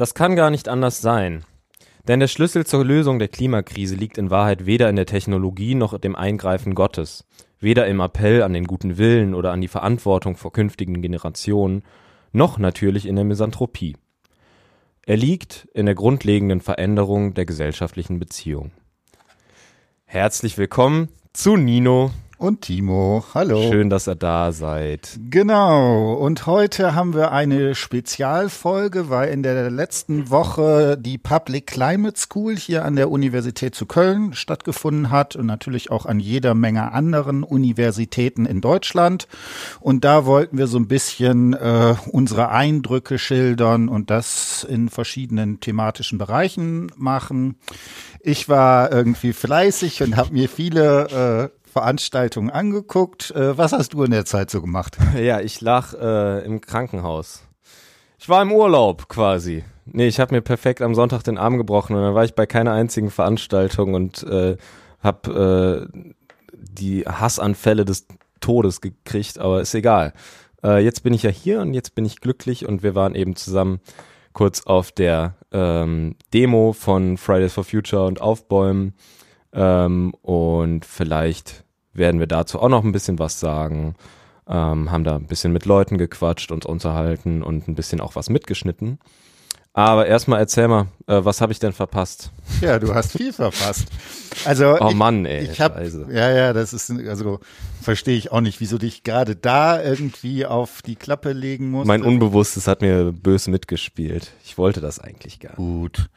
Das kann gar nicht anders sein. Denn der Schlüssel zur Lösung der Klimakrise liegt in Wahrheit weder in der Technologie noch dem Eingreifen Gottes, weder im Appell an den guten Willen oder an die Verantwortung vor künftigen Generationen, noch natürlich in der Misanthropie. Er liegt in der grundlegenden Veränderung der gesellschaftlichen Beziehung. Herzlich willkommen zu Nino und Timo. Hallo. Schön, dass ihr da seid. Genau. Und heute haben wir eine Spezialfolge, weil in der letzten Woche die Public Climate School hier an der Universität zu Köln stattgefunden hat und natürlich auch an jeder Menge anderen Universitäten in Deutschland. Und da wollten wir so ein bisschen äh, unsere Eindrücke schildern und das in verschiedenen thematischen Bereichen machen. Ich war irgendwie fleißig und habe mir viele äh, Veranstaltungen angeguckt. Äh, was hast du in der Zeit so gemacht? Ja, ich lag äh, im Krankenhaus. Ich war im Urlaub quasi. Nee, ich habe mir perfekt am Sonntag den Arm gebrochen und dann war ich bei keiner einzigen Veranstaltung und äh, habe äh, die Hassanfälle des Todes gekriegt, aber ist egal. Äh, jetzt bin ich ja hier und jetzt bin ich glücklich und wir waren eben zusammen kurz auf der ähm, Demo von Fridays for Future und Aufbäumen ähm, und vielleicht werden wir dazu auch noch ein bisschen was sagen. Ähm, haben da ein bisschen mit Leuten gequatscht, uns unterhalten und ein bisschen auch was mitgeschnitten. Aber erstmal erzähl mal, äh, was habe ich denn verpasst? Ja, du hast viel verpasst. Also oh ich, Mann, ey. Ich hab, ja, ja, das ist also verstehe ich auch nicht, wieso dich gerade da irgendwie auf die Klappe legen musst. Mein Unbewusstes hat mir böse mitgespielt. Ich wollte das eigentlich gar nicht. Gut.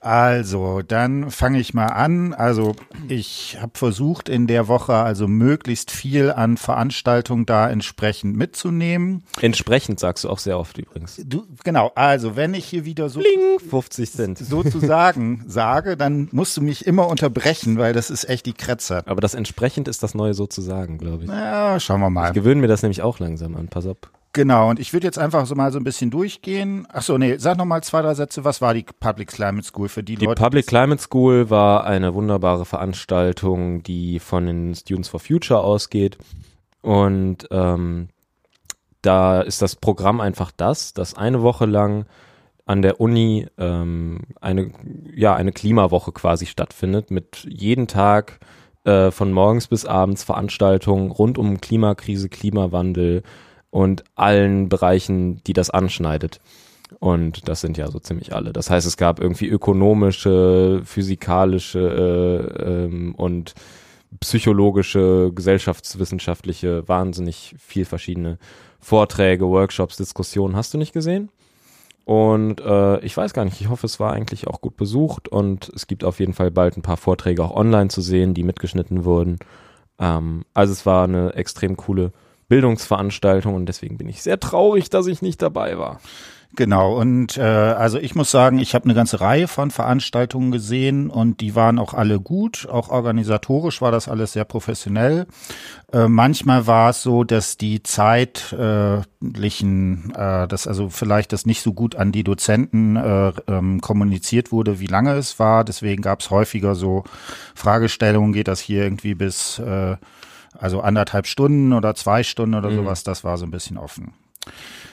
Also, dann fange ich mal an. Also, ich habe versucht, in der Woche also möglichst viel an Veranstaltungen da entsprechend mitzunehmen. Entsprechend sagst du auch sehr oft übrigens. Du, genau, also wenn ich hier wieder so Bling, 50 Cent sozusagen sage, dann musst du mich immer unterbrechen, weil das ist echt die Kretzer. Aber das entsprechend ist das neue sozusagen, glaube ich. Ja, schauen wir mal. Ich gewöhne mir das nämlich auch langsam an, pass auf. Genau, und ich würde jetzt einfach so mal so ein bisschen durchgehen. Ach so, nee, sag noch mal zwei, drei Sätze. Was war die Public Climate School für die, die Leute? Die Public Climate School war eine wunderbare Veranstaltung, die von den Students for Future ausgeht. Und ähm, da ist das Programm einfach das, dass eine Woche lang an der Uni ähm, eine, ja, eine Klimawoche quasi stattfindet, mit jeden Tag äh, von morgens bis abends Veranstaltungen rund um Klimakrise, Klimawandel, und allen Bereichen, die das anschneidet. Und das sind ja so ziemlich alle. Das heißt, es gab irgendwie ökonomische, physikalische äh, ähm, und psychologische, gesellschaftswissenschaftliche, wahnsinnig viel verschiedene Vorträge, Workshops, Diskussionen. Hast du nicht gesehen? Und äh, ich weiß gar nicht, ich hoffe, es war eigentlich auch gut besucht und es gibt auf jeden Fall bald ein paar Vorträge auch online zu sehen, die mitgeschnitten wurden. Ähm, also es war eine extrem coole Bildungsveranstaltung und deswegen bin ich sehr traurig, dass ich nicht dabei war. Genau, und äh, also ich muss sagen, ich habe eine ganze Reihe von Veranstaltungen gesehen und die waren auch alle gut. Auch organisatorisch war das alles sehr professionell. Äh, manchmal war es so, dass die zeitlichen, äh, dass also vielleicht das nicht so gut an die Dozenten äh, ähm, kommuniziert wurde, wie lange es war. Deswegen gab es häufiger so Fragestellungen, geht das hier irgendwie bis äh, also anderthalb Stunden oder zwei Stunden oder mhm. sowas, das war so ein bisschen offen.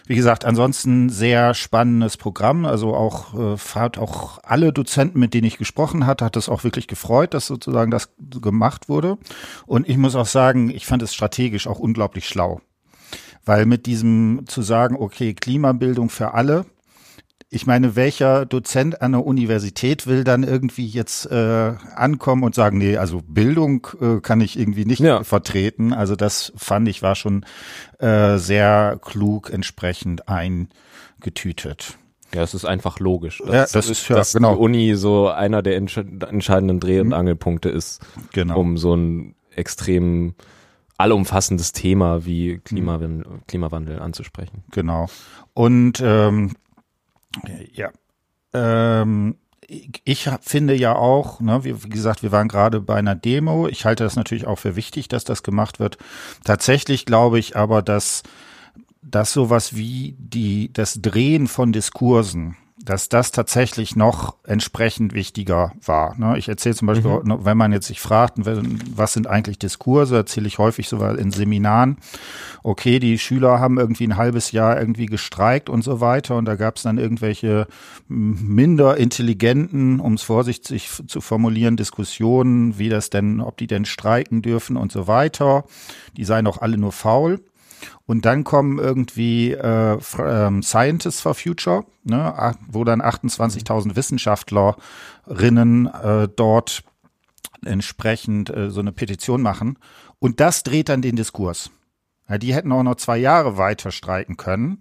Wie gesagt, ansonsten sehr spannendes Programm. Also auch äh, hat auch alle Dozenten, mit denen ich gesprochen hatte, hat es auch wirklich gefreut, dass sozusagen das gemacht wurde. Und ich muss auch sagen, ich fand es strategisch auch unglaublich schlau. Weil mit diesem zu sagen, okay, Klimabildung für alle, ich meine, welcher Dozent an der Universität will dann irgendwie jetzt äh, ankommen und sagen, nee, also Bildung äh, kann ich irgendwie nicht ja. vertreten. Also das fand ich war schon äh, sehr klug entsprechend eingetütet. Ja, es ist einfach logisch. Dass, ja, das ist ja, dass genau. die Uni so einer der entscheidenden Dreh- und mhm. Angelpunkte ist, genau. um so ein extrem allumfassendes Thema wie Klimawandel, Klimawandel anzusprechen. Genau. Und ähm, ja. Ähm, ich finde ja auch, ne, wie, gesagt, wir waren gerade bei einer Demo. Ich halte das natürlich auch für wichtig, dass das gemacht wird. Tatsächlich glaube ich aber, dass, dass sowas wie die, das Drehen von Diskursen dass das tatsächlich noch entsprechend wichtiger war. Ne? Ich erzähle zum Beispiel, mhm. wenn man jetzt sich fragt, was sind eigentlich Diskurse, erzähle ich häufig so in Seminaren, okay, die Schüler haben irgendwie ein halbes Jahr irgendwie gestreikt und so weiter und da gab es dann irgendwelche minder intelligenten, um es vorsichtig zu formulieren, Diskussionen, wie das denn, ob die denn streiken dürfen und so weiter. Die seien doch alle nur faul. Und dann kommen irgendwie äh, ähm, Scientists for Future, ne, wo dann 28.000 Wissenschaftlerinnen äh, dort entsprechend äh, so eine Petition machen. Und das dreht dann den Diskurs. Ja, die hätten auch noch zwei Jahre weiter streiken können,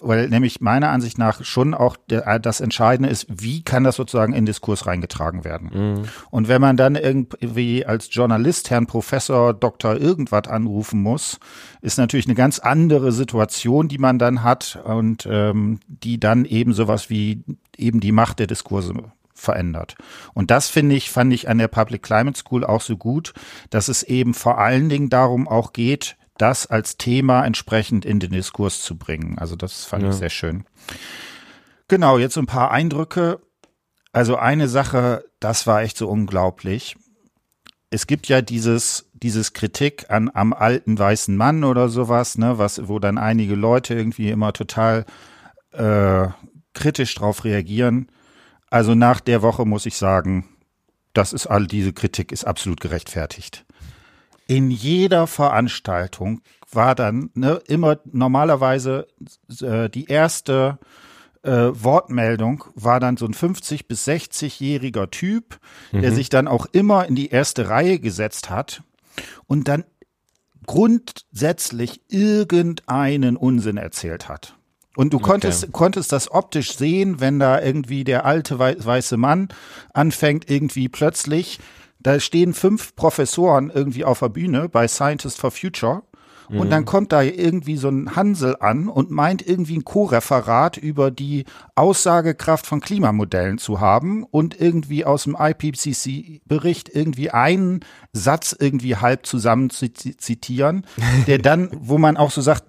weil nämlich meiner Ansicht nach schon auch der, äh, das Entscheidende ist, wie kann das sozusagen in Diskurs reingetragen werden. Mhm. Und wenn man dann irgendwie als Journalist Herrn Professor Doktor irgendwas anrufen muss, ist natürlich eine ganz andere Situation, die man dann hat und ähm, die dann eben sowas wie eben die Macht der Diskurse verändert. Und das finde ich, fand ich an der Public Climate School auch so gut, dass es eben vor allen Dingen darum auch geht, das als Thema entsprechend in den Diskurs zu bringen. Also das fand ja. ich sehr schön. Genau, jetzt ein paar Eindrücke. Also eine Sache, das war echt so unglaublich. Es gibt ja dieses, dieses Kritik an am alten weißen Mann oder sowas, ne, was, wo dann einige Leute irgendwie immer total äh, kritisch drauf reagieren. Also nach der Woche muss ich sagen, das ist all diese Kritik ist absolut gerechtfertigt in jeder Veranstaltung war dann ne, immer normalerweise äh, die erste äh, Wortmeldung war dann so ein 50 bis 60-jähriger Typ, der mhm. sich dann auch immer in die erste Reihe gesetzt hat und dann grundsätzlich irgendeinen Unsinn erzählt hat. Und du konntest, okay. konntest das optisch sehen, wenn da irgendwie der alte weiße Mann anfängt, irgendwie plötzlich da stehen fünf Professoren irgendwie auf der Bühne bei Scientists for Future. Und dann mhm. kommt da irgendwie so ein Hansel an und meint irgendwie ein Co-Referat über die Aussagekraft von Klimamodellen zu haben und irgendwie aus dem IPCC-Bericht irgendwie einen Satz irgendwie halb zusammen zu zitieren, der dann, wo man auch so sagt,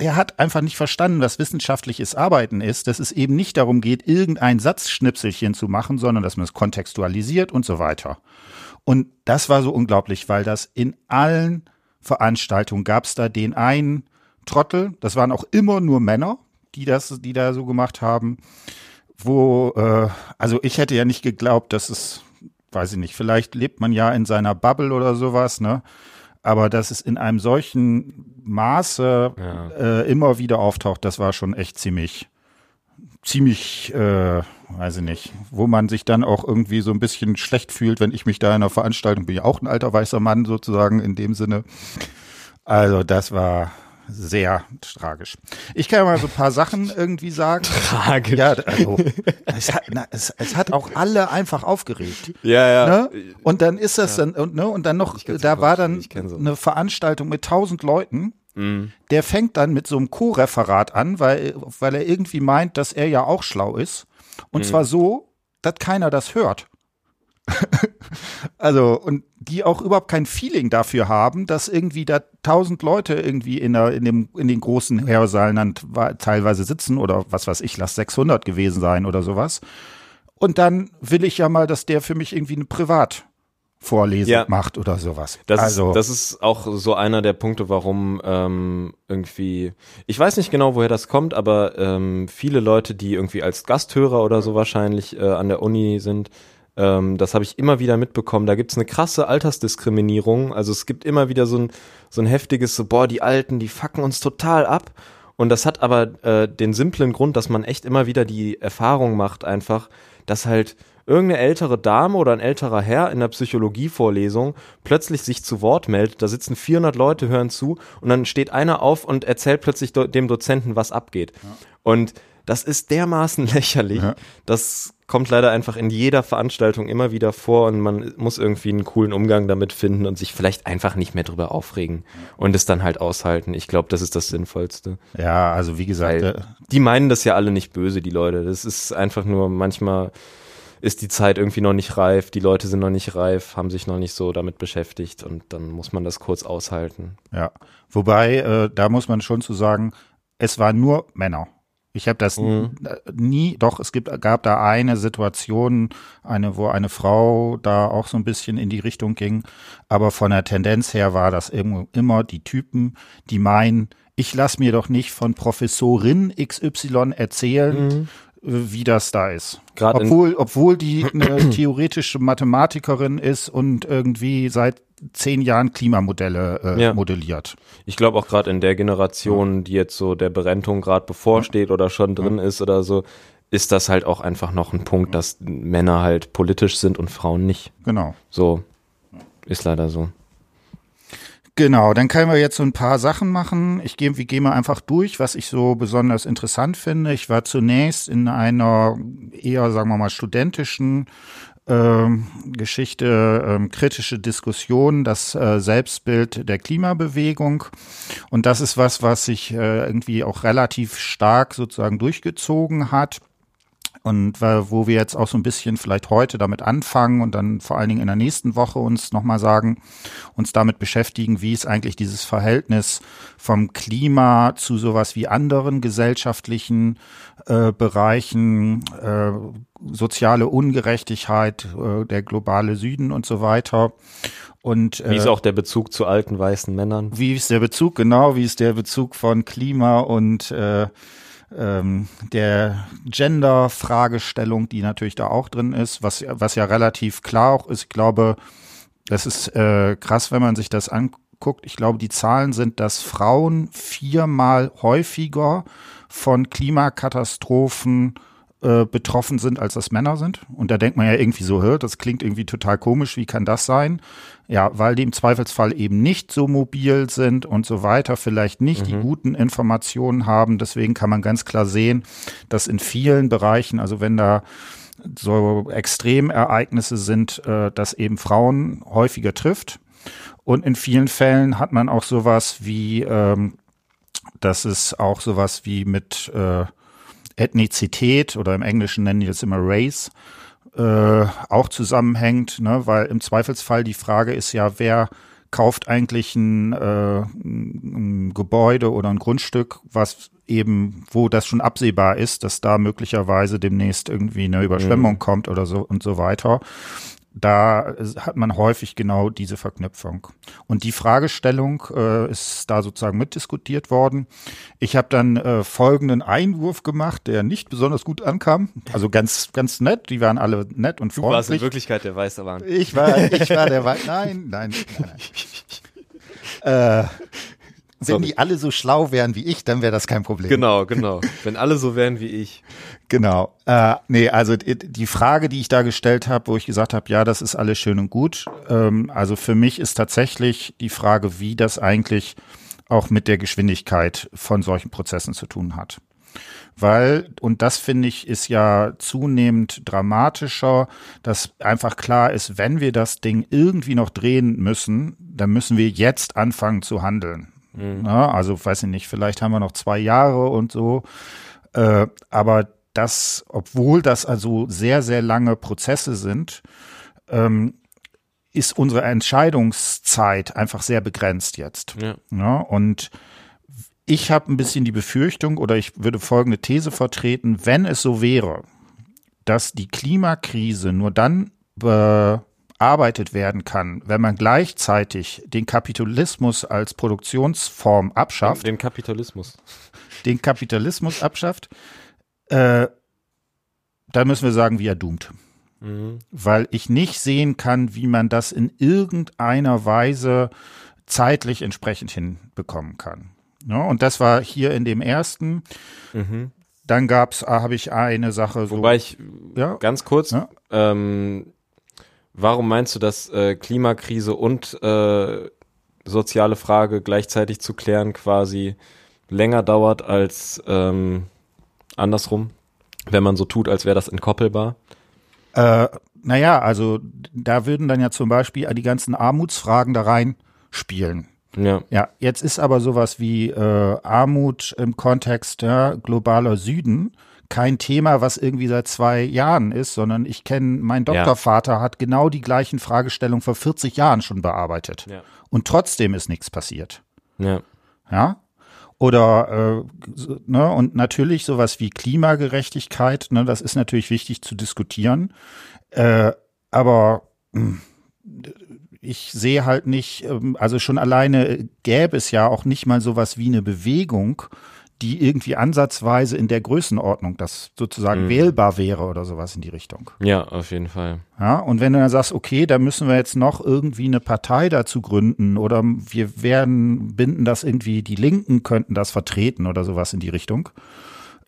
der hat einfach nicht verstanden, was wissenschaftliches Arbeiten ist, dass es eben nicht darum geht, irgendein Satzschnipselchen zu machen, sondern dass man es kontextualisiert und so weiter. Und das war so unglaublich, weil das in allen Veranstaltungen gab es da den einen Trottel, das waren auch immer nur Männer, die das, die da so gemacht haben, wo, äh, also ich hätte ja nicht geglaubt, dass es, weiß ich nicht, vielleicht lebt man ja in seiner Bubble oder sowas, ne? Aber dass es in einem solchen Maße ja. äh, immer wieder auftaucht, das war schon echt ziemlich, ziemlich, äh, weiß ich nicht, wo man sich dann auch irgendwie so ein bisschen schlecht fühlt, wenn ich mich da in einer Veranstaltung bin, ja auch ein alter weißer Mann sozusagen in dem Sinne. Also das war, sehr tragisch. Ich kann ja mal so ein paar Sachen irgendwie sagen. Tragisch. Ja, also, es hat, na, es, es hat auch alle einfach aufgeregt. Ja, ja. Ne? Und dann ist das ja. dann, und, ne, und dann noch, da war dann so. eine Veranstaltung mit tausend Leuten. Mhm. Der fängt dann mit so einem Co-Referat an, weil, weil er irgendwie meint, dass er ja auch schlau ist. Und mhm. zwar so, dass keiner das hört. also, und die auch überhaupt kein Feeling dafür haben, dass irgendwie da tausend Leute irgendwie in, der, in, dem, in den großen Hörsaalen dann teilweise sitzen oder was weiß ich, lass 600 gewesen sein oder sowas. Und dann will ich ja mal, dass der für mich irgendwie eine Privat Vorlesung ja. macht oder sowas. Das, also, ist, das ist auch so einer der Punkte, warum ähm, irgendwie, ich weiß nicht genau, woher das kommt, aber ähm, viele Leute, die irgendwie als Gasthörer oder so wahrscheinlich äh, an der Uni sind, ähm, das habe ich immer wieder mitbekommen. Da gibt es eine krasse Altersdiskriminierung. Also es gibt immer wieder so ein, so ein heftiges, so, boah, die Alten, die fucken uns total ab. Und das hat aber äh, den simplen Grund, dass man echt immer wieder die Erfahrung macht, einfach, dass halt irgendeine ältere Dame oder ein älterer Herr in der Psychologievorlesung plötzlich sich zu Wort meldet, da sitzen 400 Leute, hören zu und dann steht einer auf und erzählt plötzlich do dem Dozenten, was abgeht. Ja. Und das ist dermaßen lächerlich. Ja. Das kommt leider einfach in jeder Veranstaltung immer wieder vor und man muss irgendwie einen coolen Umgang damit finden und sich vielleicht einfach nicht mehr drüber aufregen und es dann halt aushalten. Ich glaube, das ist das Sinnvollste. Ja, also wie gesagt, Weil äh, die meinen das ja alle nicht böse, die Leute. Das ist einfach nur manchmal ist die Zeit irgendwie noch nicht reif, die Leute sind noch nicht reif, haben sich noch nicht so damit beschäftigt und dann muss man das kurz aushalten. Ja, wobei, äh, da muss man schon zu sagen, es waren nur Männer. Ich habe das mhm. nie, doch, es gibt, gab da eine Situation, eine, wo eine Frau da auch so ein bisschen in die Richtung ging. Aber von der Tendenz her war das immer die Typen, die meinen, ich lass mir doch nicht von Professorin XY erzählen, mhm. wie das da ist. Grad obwohl, obwohl die eine theoretische Mathematikerin ist und irgendwie seit zehn Jahren Klimamodelle äh, ja. modelliert. Ich glaube auch gerade in der Generation, die jetzt so der Berentung gerade bevorsteht oder schon drin ist oder so, ist das halt auch einfach noch ein Punkt, dass Männer halt politisch sind und Frauen nicht. Genau. So ist leider so. Genau, dann können wir jetzt so ein paar Sachen machen. Ich gehe, wir gehen mal einfach durch, was ich so besonders interessant finde. Ich war zunächst in einer eher, sagen wir mal, studentischen Geschichte, ähm, kritische Diskussion, das äh, Selbstbild der Klimabewegung. Und das ist was, was sich äh, irgendwie auch relativ stark sozusagen durchgezogen hat. Und wo wir jetzt auch so ein bisschen vielleicht heute damit anfangen und dann vor allen Dingen in der nächsten Woche uns nochmal sagen, uns damit beschäftigen, wie ist eigentlich dieses Verhältnis vom Klima zu sowas wie anderen gesellschaftlichen äh, Bereichen, äh, soziale Ungerechtigkeit, äh, der globale Süden und so weiter. Und, äh, wie ist auch der Bezug zu alten weißen Männern? Wie ist der Bezug, genau, wie ist der Bezug von Klima und äh, ähm, der Gender-Fragestellung, die natürlich da auch drin ist, was, was ja relativ klar auch ist. Ich glaube, das ist äh, krass, wenn man sich das anguckt. Ich glaube, die Zahlen sind, dass Frauen viermal häufiger von Klimakatastrophen äh, betroffen sind, als das Männer sind. Und da denkt man ja irgendwie so, hört, das klingt irgendwie total komisch, wie kann das sein? Ja, weil die im Zweifelsfall eben nicht so mobil sind und so weiter, vielleicht nicht mhm. die guten Informationen haben. Deswegen kann man ganz klar sehen, dass in vielen Bereichen, also wenn da so Extremereignisse sind, äh, dass eben Frauen häufiger trifft. Und in vielen Fällen hat man auch sowas wie, ähm, dass es auch sowas wie mit äh, Ethnizität oder im Englischen nennen die das immer Race, äh, auch zusammenhängt, ne? weil im Zweifelsfall die Frage ist ja, wer kauft eigentlich ein, äh, ein Gebäude oder ein Grundstück, was eben, wo das schon absehbar ist, dass da möglicherweise demnächst irgendwie eine Überschwemmung mhm. kommt oder so und so weiter da hat man häufig genau diese Verknüpfung. Und die Fragestellung äh, ist da sozusagen mitdiskutiert worden. Ich habe dann äh, folgenden Einwurf gemacht, der nicht besonders gut ankam. Also ganz, ganz nett. Die waren alle nett und freundlich. Du warst in Wirklichkeit der Weiße Wahn. Ich war, ich war der Weiße. Nein, nein, nein. nein. äh, wenn die alle so schlau wären wie ich, dann wäre das kein Problem. Genau, genau. Wenn alle so wären wie ich. Genau. Äh, nee, also die Frage, die ich da gestellt habe, wo ich gesagt habe, ja, das ist alles schön und gut. Ähm, also für mich ist tatsächlich die Frage, wie das eigentlich auch mit der Geschwindigkeit von solchen Prozessen zu tun hat. Weil, und das finde ich, ist ja zunehmend dramatischer, dass einfach klar ist, wenn wir das Ding irgendwie noch drehen müssen, dann müssen wir jetzt anfangen zu handeln. Mhm. Na, also weiß ich nicht, vielleicht haben wir noch zwei Jahre und so. Äh, aber das, obwohl das also sehr, sehr lange Prozesse sind, ähm, ist unsere Entscheidungszeit einfach sehr begrenzt jetzt. Ja. ja und ich habe ein bisschen die Befürchtung oder ich würde folgende These vertreten, wenn es so wäre, dass die Klimakrise nur dann bearbeitet werden kann, wenn man gleichzeitig den Kapitalismus als Produktionsform abschafft. Den Kapitalismus. Den Kapitalismus abschafft, äh, da müssen wir sagen, wie er doomt. Mhm. Weil ich nicht sehen kann, wie man das in irgendeiner Weise zeitlich entsprechend hinbekommen kann. Ja, und das war hier in dem ersten. Mhm. Dann gab's, ah, habe ich eine Sache. So, Wobei ich ja? ganz kurz, ja? ähm, warum meinst du, dass äh, Klimakrise und äh, soziale Frage gleichzeitig zu klären quasi länger dauert als ähm, andersrum, wenn man so tut, als wäre das entkoppelbar? Äh, naja, also da würden dann ja zum Beispiel die ganzen Armutsfragen da rein spielen. Ja. ja, jetzt ist aber sowas wie äh, Armut im Kontext ja, globaler Süden kein Thema, was irgendwie seit zwei Jahren ist, sondern ich kenne, mein Doktorvater ja. hat genau die gleichen Fragestellungen vor 40 Jahren schon bearbeitet. Ja. Und trotzdem ist nichts passiert. Ja. Ja. Oder äh, ne, und natürlich sowas wie Klimagerechtigkeit, ne, das ist natürlich wichtig zu diskutieren. Äh, aber mh, hm, ich sehe halt nicht, ähm, also schon alleine gäbe es ja auch nicht mal sowas wie eine Bewegung, die irgendwie ansatzweise in der Größenordnung das sozusagen mhm. wählbar wäre oder sowas in die Richtung. Ja, auf jeden Fall. Ja, und wenn du dann sagst, okay, da müssen wir jetzt noch irgendwie eine Partei dazu gründen oder wir werden binden das irgendwie, die Linken könnten das vertreten oder sowas in die Richtung,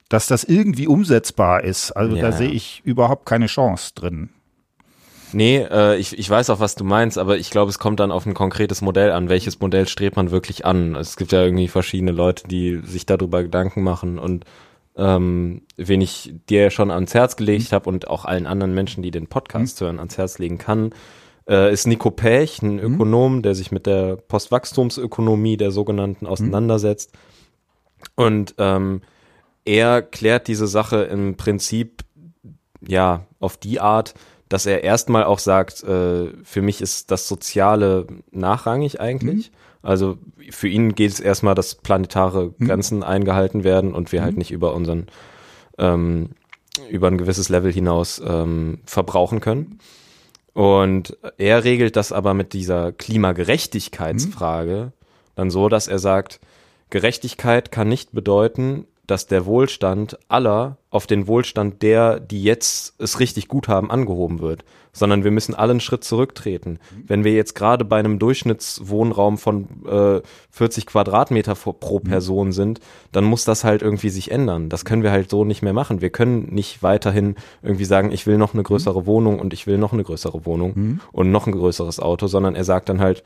dass das irgendwie umsetzbar ist. Also ja, da sehe ich überhaupt keine Chance drin. Nee, äh, ich, ich weiß auch, was du meinst, aber ich glaube, es kommt dann auf ein konkretes Modell an. Welches Modell strebt man wirklich an? Es gibt ja irgendwie verschiedene Leute, die sich darüber Gedanken machen und ähm, wen ich dir schon ans Herz gelegt mhm. habe und auch allen anderen Menschen, die den Podcast mhm. hören, ans Herz legen kann, äh, ist Nico Pech, ein mhm. Ökonom, der sich mit der Postwachstumsökonomie der sogenannten auseinandersetzt. Und ähm, er klärt diese Sache im Prinzip ja auf die Art, dass er erstmal auch sagt, äh, für mich ist das Soziale nachrangig eigentlich. Mhm. Also für ihn geht es erstmal, dass planetare mhm. Grenzen mhm. eingehalten werden und wir halt mhm. halt nicht über unseren ähm, über ein gewisses Level hinaus ähm, verbrauchen können. Und er regelt das aber mit dieser Klimagerechtigkeitsfrage mhm. dann so, dass er sagt, Gerechtigkeit kann nicht bedeuten, dass der Wohlstand aller auf den Wohlstand der, die jetzt es richtig gut haben, angehoben wird, sondern wir müssen alle einen Schritt zurücktreten. Wenn wir jetzt gerade bei einem Durchschnittswohnraum von äh, 40 Quadratmeter pro mhm. Person sind, dann muss das halt irgendwie sich ändern. Das können wir halt so nicht mehr machen. Wir können nicht weiterhin irgendwie sagen, ich will noch eine größere mhm. Wohnung und ich will noch eine größere Wohnung mhm. und noch ein größeres Auto, sondern er sagt dann halt,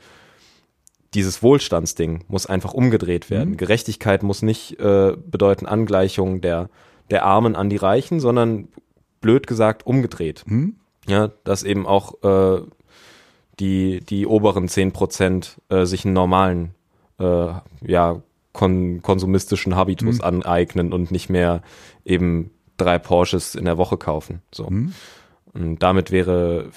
dieses Wohlstandsding muss einfach umgedreht werden. Mhm. Gerechtigkeit muss nicht äh, bedeuten Angleichung der, der Armen an die Reichen, sondern blöd gesagt umgedreht. Mhm. Ja, dass eben auch äh, die, die oberen zehn Prozent äh, sich einen normalen, äh, ja, kon konsumistischen Habitus mhm. aneignen und nicht mehr eben drei Porsches in der Woche kaufen. So. Mhm. Und damit wäre,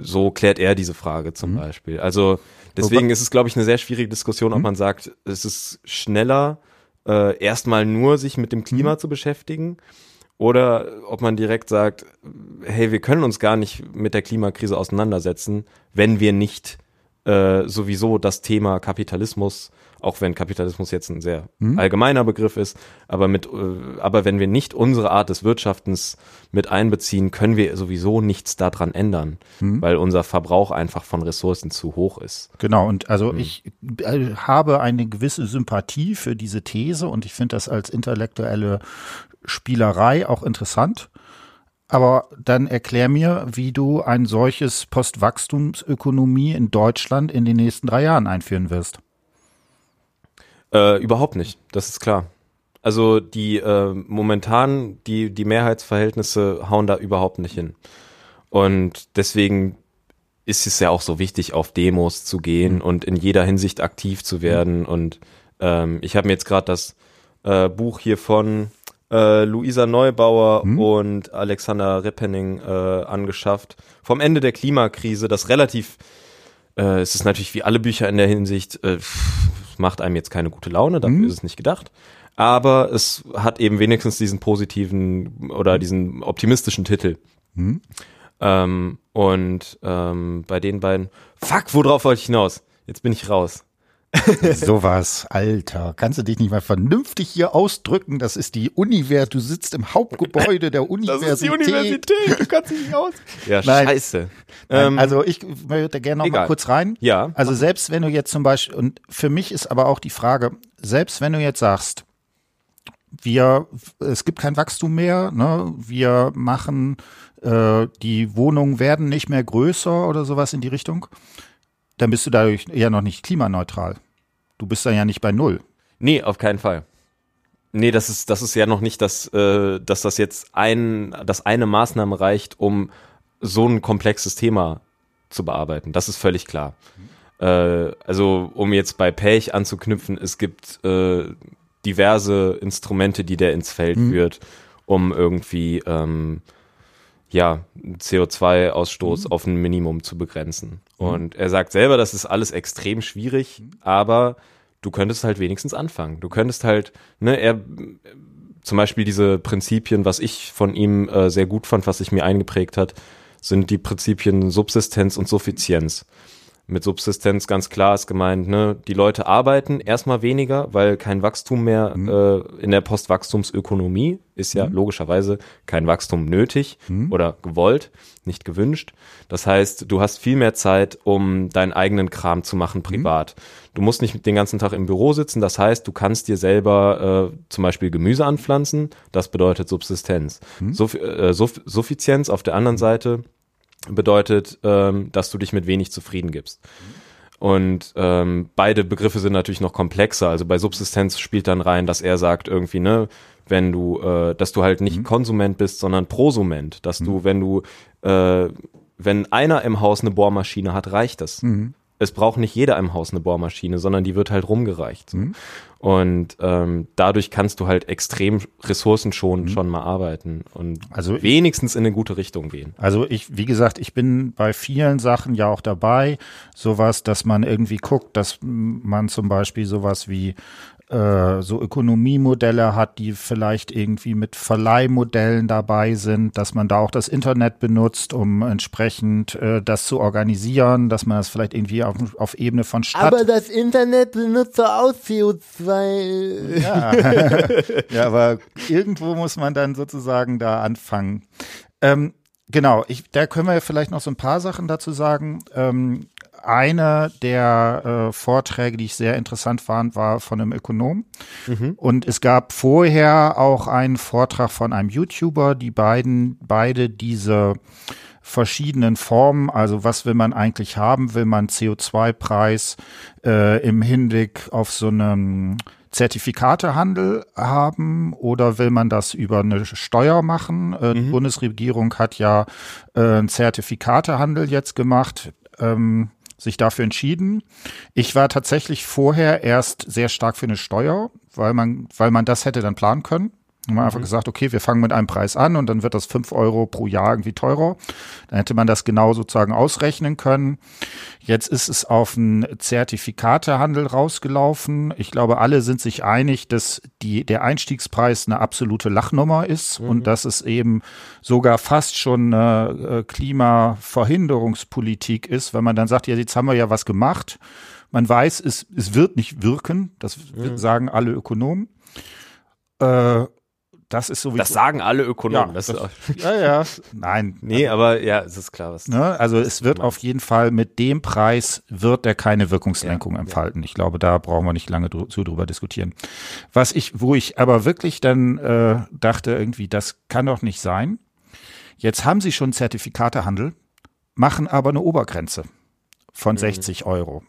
so klärt er diese Frage zum mhm. Beispiel. Also Deswegen ist es, glaube ich, eine sehr schwierige Diskussion, ob hm? man sagt, es ist schneller, äh, erstmal nur sich mit dem Klima hm? zu beschäftigen oder ob man direkt sagt, hey, wir können uns gar nicht mit der Klimakrise auseinandersetzen, wenn wir nicht äh, sowieso das Thema Kapitalismus auch wenn Kapitalismus jetzt ein sehr mhm. allgemeiner Begriff ist, aber mit, äh, aber wenn wir nicht unsere Art des Wirtschaftens mit einbeziehen, können wir sowieso nichts daran ändern, mhm. weil unser Verbrauch einfach von Ressourcen zu hoch ist. Genau, und also mhm. ich äh, habe eine gewisse Sympathie für diese These und ich finde das als intellektuelle Spielerei auch interessant. Aber dann erklär mir, wie du ein solches Postwachstumsökonomie in Deutschland in den nächsten drei Jahren einführen wirst. Äh, überhaupt nicht, das ist klar. Also die äh, momentan, die, die Mehrheitsverhältnisse hauen da überhaupt nicht hin. Und deswegen ist es ja auch so wichtig, auf Demos zu gehen mhm. und in jeder Hinsicht aktiv zu werden. Mhm. Und ähm, ich habe mir jetzt gerade das äh, Buch hier von äh, Luisa Neubauer mhm. und Alexander Rippenning äh, angeschafft. Vom Ende der Klimakrise, das relativ, äh, es ist natürlich wie alle Bücher in der Hinsicht, äh, macht einem jetzt keine gute Laune, dafür mhm. ist es nicht gedacht. Aber es hat eben wenigstens diesen positiven oder diesen optimistischen Titel. Mhm. Ähm, und ähm, bei den beiden, fuck, worauf wollte ich hinaus? Jetzt bin ich raus. Sowas, Alter. Kannst du dich nicht mal vernünftig hier ausdrücken? Das ist die Universität. Du sitzt im Hauptgebäude der Universität. Das ist die Universität. Du kannst dich nicht aus. Ja, Nein. scheiße. Nein, ähm, also ich würde gerne noch egal. mal kurz rein. Ja. Also selbst wenn du jetzt zum Beispiel, und für mich ist aber auch die Frage, selbst wenn du jetzt sagst, wir, es gibt kein Wachstum mehr, ne? wir machen, äh, die Wohnungen werden nicht mehr größer oder sowas in die Richtung dann bist du dadurch ja noch nicht klimaneutral. Du bist dann ja nicht bei Null. Nee, auf keinen Fall. Nee, das ist, das ist ja noch nicht, dass, äh, dass das jetzt ein, dass eine Maßnahme reicht, um so ein komplexes Thema zu bearbeiten. Das ist völlig klar. Äh, also, um jetzt bei Pech anzuknüpfen, es gibt äh, diverse Instrumente, die der ins Feld mhm. führt, um irgendwie ähm, ja, CO2-Ausstoß mhm. auf ein Minimum zu begrenzen. Mhm. Und er sagt selber, das ist alles extrem schwierig, mhm. aber du könntest halt wenigstens anfangen. Du könntest halt, ne, er zum Beispiel diese Prinzipien, was ich von ihm äh, sehr gut fand, was sich mir eingeprägt hat, sind die Prinzipien Subsistenz und Suffizienz. Mit Subsistenz ganz klar ist gemeint, ne, die Leute arbeiten erstmal weniger, weil kein Wachstum mehr mhm. äh, in der Postwachstumsökonomie ist ja mhm. logischerweise kein Wachstum nötig mhm. oder gewollt, nicht gewünscht. Das heißt, du hast viel mehr Zeit, um deinen eigenen Kram zu machen privat. Mhm. Du musst nicht den ganzen Tag im Büro sitzen. Das heißt, du kannst dir selber äh, zum Beispiel Gemüse anpflanzen. Das bedeutet Subsistenz. Mhm. Suff äh, Suff Suffizienz auf der anderen Seite bedeutet, ähm, dass du dich mit wenig zufrieden gibst. Und ähm, beide Begriffe sind natürlich noch komplexer. Also bei Subsistenz spielt dann rein, dass er sagt irgendwie, ne, wenn du, äh, dass du halt nicht mhm. Konsument bist, sondern Prosument, dass mhm. du, wenn du, äh, wenn einer im Haus eine Bohrmaschine hat, reicht das. Mhm es braucht nicht jeder im Haus eine Bohrmaschine, sondern die wird halt rumgereicht. Mhm. Und ähm, dadurch kannst du halt extrem ressourcenschonend mhm. schon mal arbeiten und also wenigstens in eine gute Richtung gehen. Also ich, wie gesagt, ich bin bei vielen Sachen ja auch dabei. Sowas, dass man irgendwie guckt, dass man zum Beispiel sowas wie äh, so Ökonomiemodelle hat, die vielleicht irgendwie mit Verleihmodellen dabei sind, dass man da auch das Internet benutzt, um entsprechend äh, das zu organisieren, dass man das vielleicht irgendwie auf, auf Ebene von Stadt. Aber das Internet benutzt doch auch CO2. Ja. ja, aber irgendwo muss man dann sozusagen da anfangen. Ähm, Genau, ich, da können wir vielleicht noch so ein paar Sachen dazu sagen. Ähm, einer der äh, Vorträge, die ich sehr interessant fand, war von einem Ökonom. Mhm. Und es gab vorher auch einen Vortrag von einem YouTuber, die beiden, beide diese verschiedenen Formen, also was will man eigentlich haben? Will man CO2-Preis äh, im Hinblick auf so einen Zertifikatehandel haben oder will man das über eine Steuer machen? Äh, mhm. Die Bundesregierung hat ja äh, einen Zertifikatehandel jetzt gemacht. Ähm, sich dafür entschieden. Ich war tatsächlich vorher erst sehr stark für eine Steuer, weil man, weil man das hätte dann planen können. Man mhm. einfach gesagt, okay, wir fangen mit einem Preis an und dann wird das fünf Euro pro Jahr irgendwie teurer. Dann hätte man das genau sozusagen ausrechnen können. Jetzt ist es auf einen Zertifikatehandel rausgelaufen. Ich glaube, alle sind sich einig, dass die, der Einstiegspreis eine absolute Lachnummer ist mhm. und dass es eben sogar fast schon eine äh, Klimaverhinderungspolitik ist, wenn man dann sagt, ja, jetzt haben wir ja was gemacht. Man weiß, es, es wird nicht wirken. Das mhm. sagen alle Ökonomen. Das ist sowieso. Das sagen alle Ökonomen. Ja, das, das, ja, ja. Nein. Nee, also, aber ja, es ist klar, was. Ne? Also es wird auf jeden Fall mit dem Preis wird er keine Wirkungslenkung ja, entfalten. Ja. Ich glaube, da brauchen wir nicht lange dr zu drüber diskutieren. Was ich, wo ich aber wirklich dann äh, dachte, irgendwie, das kann doch nicht sein. Jetzt haben sie schon Zertifikatehandel, machen aber eine Obergrenze von mhm. 60 Euro.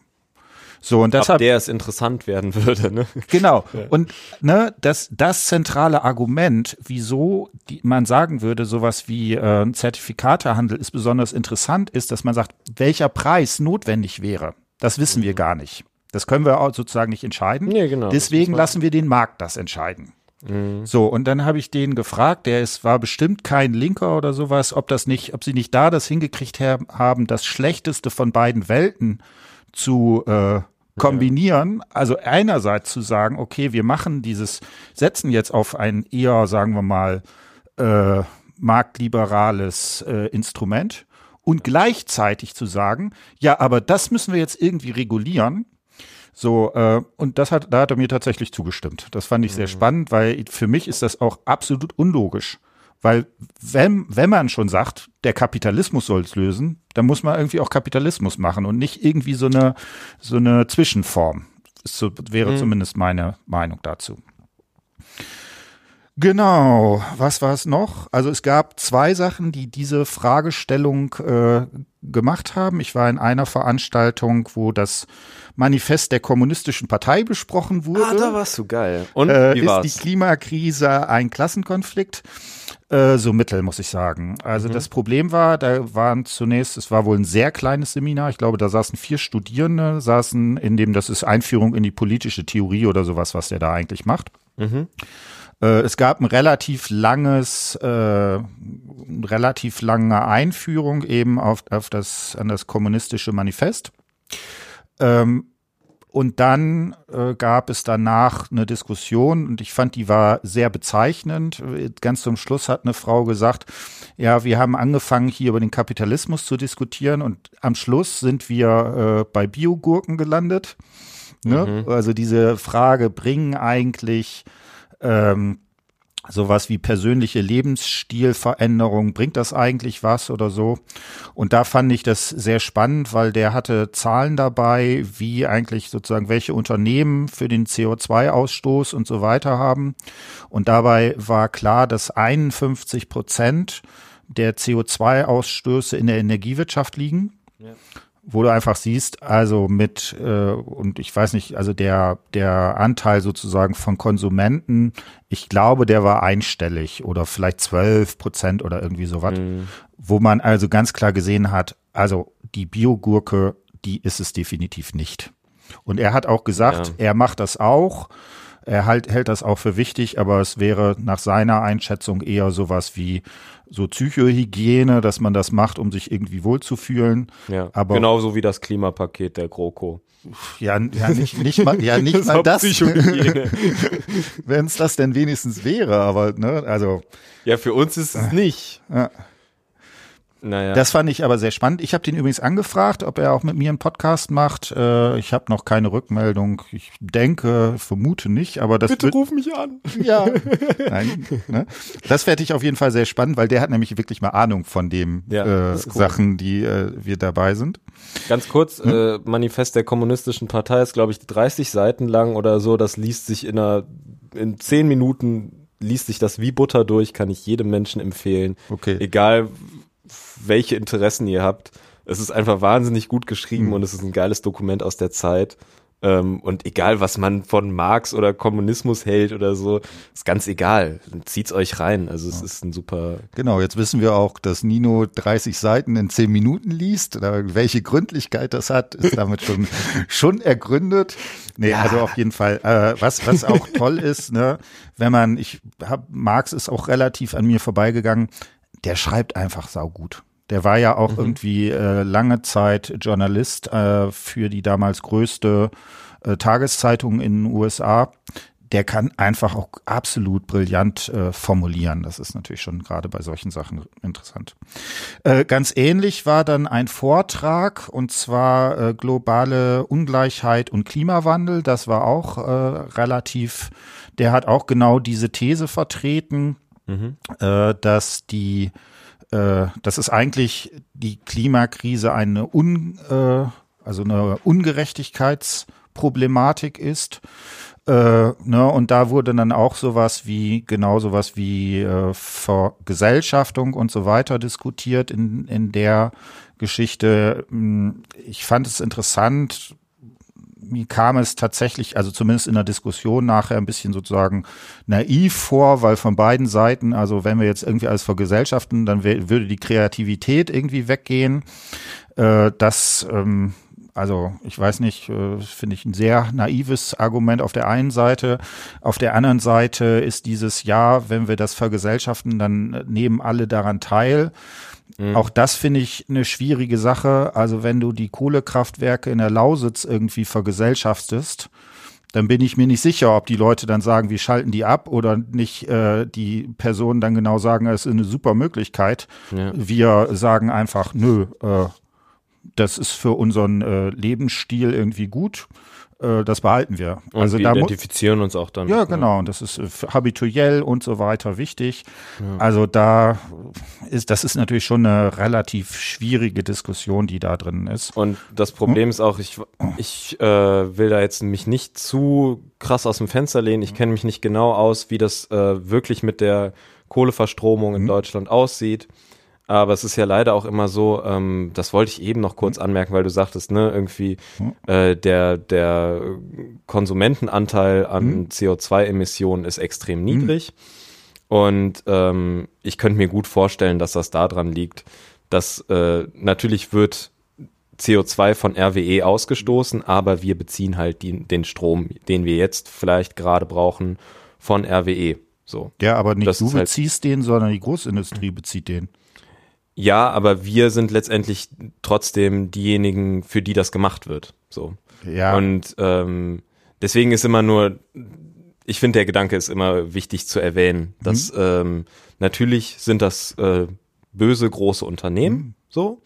So und deshalb, Ab der es interessant werden würde. Ne? Genau. Ja. Und ne, das, das zentrale Argument, wieso die, man sagen würde, sowas wie äh, Zertifikatehandel ist besonders interessant, ist, dass man sagt, welcher Preis notwendig wäre. Das wissen mhm. wir gar nicht. Das können wir auch sozusagen nicht entscheiden. Nee, genau. Deswegen lassen wir den Markt das entscheiden. Mhm. So, und dann habe ich den gefragt, der ist, war bestimmt kein Linker oder sowas, ob das nicht, ob sie nicht da das hingekriegt haben, das Schlechteste von beiden Welten zu äh, kombinieren. Also einerseits zu sagen, okay, wir machen dieses, setzen jetzt auf ein eher, sagen wir mal, äh, marktliberales äh, Instrument und gleichzeitig zu sagen, ja, aber das müssen wir jetzt irgendwie regulieren. So, äh, und das hat, da hat er mir tatsächlich zugestimmt. Das fand ich sehr mhm. spannend, weil für mich ist das auch absolut unlogisch. Weil wenn, wenn man schon sagt, der Kapitalismus soll es lösen, dann muss man irgendwie auch Kapitalismus machen und nicht irgendwie so eine, so eine Zwischenform. So wäre mhm. zumindest meine Meinung dazu. Genau, was war es noch? Also es gab zwei Sachen, die diese Fragestellung äh, gemacht haben. Ich war in einer Veranstaltung, wo das Manifest der kommunistischen Partei besprochen wurde. Ah, da warst du geil. Und äh, wie war's? ist die Klimakrise ein Klassenkonflikt? Äh, so mittel, muss ich sagen. Also mhm. das Problem war, da waren zunächst, es war wohl ein sehr kleines Seminar. Ich glaube, da saßen vier Studierende, saßen in dem, das ist Einführung in die politische Theorie oder sowas, was der da eigentlich macht. Mhm. Äh, es gab ein relativ langes, äh, relativ lange Einführung eben auf, auf das, an das kommunistische Manifest. Ähm, Und dann äh, gab es danach eine Diskussion und ich fand, die war sehr bezeichnend. Ganz zum Schluss hat eine Frau gesagt, ja, wir haben angefangen hier über den Kapitalismus zu diskutieren und am Schluss sind wir äh, bei Biogurken gelandet. Ne? Mhm. Also diese Frage, bringen eigentlich ähm, sowas wie persönliche Lebensstilveränderung, bringt das eigentlich was oder so? Und da fand ich das sehr spannend, weil der hatte Zahlen dabei, wie eigentlich sozusagen welche Unternehmen für den CO2-Ausstoß und so weiter haben. Und dabei war klar, dass 51 Prozent der CO2-Ausstöße in der Energiewirtschaft liegen. Ja wo du einfach siehst, also mit, äh, und ich weiß nicht, also der, der Anteil sozusagen von Konsumenten, ich glaube, der war einstellig oder vielleicht zwölf Prozent oder irgendwie sowas, mhm. wo man also ganz klar gesehen hat, also die Biogurke, die ist es definitiv nicht. Und er hat auch gesagt, ja. er macht das auch. Er halt, hält das auch für wichtig, aber es wäre nach seiner Einschätzung eher sowas wie so Psychohygiene, dass man das macht, um sich irgendwie wohlzufühlen. Ja, aber genauso wie das Klimapaket der GroKo. Ja, ja nicht, nicht mal, ja, nicht das mal das. Wenn es das denn wenigstens wäre, aber, ne, also. Ja, für uns ist es nicht. Ja. Naja. Das fand ich aber sehr spannend. Ich habe den übrigens angefragt, ob er auch mit mir einen Podcast macht. Äh, ich habe noch keine Rückmeldung. Ich denke, vermute nicht, aber das Bitte ruf mich an. Ja. Nein, ne? Das fände ich auf jeden Fall sehr spannend, weil der hat nämlich wirklich mal Ahnung von dem ja, äh, cool. Sachen, die äh, wir dabei sind. Ganz kurz, hm? äh, Manifest der Kommunistischen Partei ist, glaube ich, 30 Seiten lang oder so. Das liest sich in einer in zehn Minuten liest sich das wie Butter durch, kann ich jedem Menschen empfehlen. Okay. Egal welche Interessen ihr habt. Es ist einfach wahnsinnig gut geschrieben mhm. und es ist ein geiles Dokument aus der Zeit. Ähm, und egal, was man von Marx oder Kommunismus hält oder so, ist ganz egal. Zieht's euch rein. Also es ja. ist ein super. Genau, jetzt wissen wir auch, dass Nino 30 Seiten in 10 Minuten liest. welche Gründlichkeit das hat, ist damit schon, schon ergründet. Nee, ja. also auf jeden Fall. Äh, was, was auch toll ist, ne, wenn man, ich hab, Marx ist auch relativ an mir vorbeigegangen der schreibt einfach saugut. Der war ja auch mhm. irgendwie äh, lange Zeit Journalist äh, für die damals größte äh, Tageszeitung in den USA. Der kann einfach auch absolut brillant äh, formulieren. Das ist natürlich schon gerade bei solchen Sachen interessant. Äh, ganz ähnlich war dann ein Vortrag und zwar äh, globale Ungleichheit und Klimawandel. Das war auch relativ, der hat auch genau diese These vertreten mhm. dass die, äh, dass es eigentlich die Klimakrise eine un, äh, also eine Ungerechtigkeitsproblematik ist. Äh, ne, und da wurde dann auch sowas wie, genau sowas wie äh, Vergesellschaftung und so weiter diskutiert in, in der Geschichte. Hm, ich fand es interessant, mir kam es tatsächlich, also zumindest in der Diskussion nachher ein bisschen sozusagen naiv vor, weil von beiden Seiten, also wenn wir jetzt irgendwie alles vergesellschaften, dann würde die Kreativität irgendwie weggehen. Äh, das, ähm, also ich weiß nicht, äh, finde ich ein sehr naives Argument auf der einen Seite. Auf der anderen Seite ist dieses Ja, wenn wir das vergesellschaften, dann nehmen alle daran teil. Mhm. Auch das finde ich eine schwierige Sache. Also wenn du die Kohlekraftwerke in der Lausitz irgendwie vergesellschaftest, dann bin ich mir nicht sicher, ob die Leute dann sagen, wir schalten die ab oder nicht äh, die Personen dann genau sagen, es ist eine super Möglichkeit. Ja. Wir sagen einfach, nö, äh, das ist für unseren äh, Lebensstil irgendwie gut äh, das behalten wir. Und also wir identifizieren uns auch damit. Ja, genau. Und das ist äh, habituell und so weiter wichtig. Ja. Also da ist, das ist natürlich schon eine relativ schwierige Diskussion, die da drin ist. Und das Problem hm? ist auch, ich, ich äh, will da jetzt mich nicht zu krass aus dem Fenster lehnen. Ich kenne mich nicht genau aus, wie das wirklich mit der Kohleverstromung in hm? Deutschland aussieht. Aber es ist ja leider auch immer so, ähm, das wollte ich eben noch kurz mhm. anmerken, weil du sagtest, ne, irgendwie mhm. äh, der, der Konsumentenanteil an mhm. CO2-Emissionen ist extrem mhm. niedrig. Und ähm, ich könnte mir gut vorstellen, dass das daran liegt, dass äh, natürlich wird CO2 von RWE ausgestoßen, aber wir beziehen halt die, den Strom, den wir jetzt vielleicht gerade brauchen, von RWE. So. Ja, aber nicht das du halt beziehst halt den, sondern die Großindustrie bezieht den. Ja, aber wir sind letztendlich trotzdem diejenigen, für die das gemacht wird. So. Ja. Und ähm, deswegen ist immer nur, ich finde, der Gedanke ist immer wichtig zu erwähnen, dass ähm, natürlich sind das äh, böse große Unternehmen, so.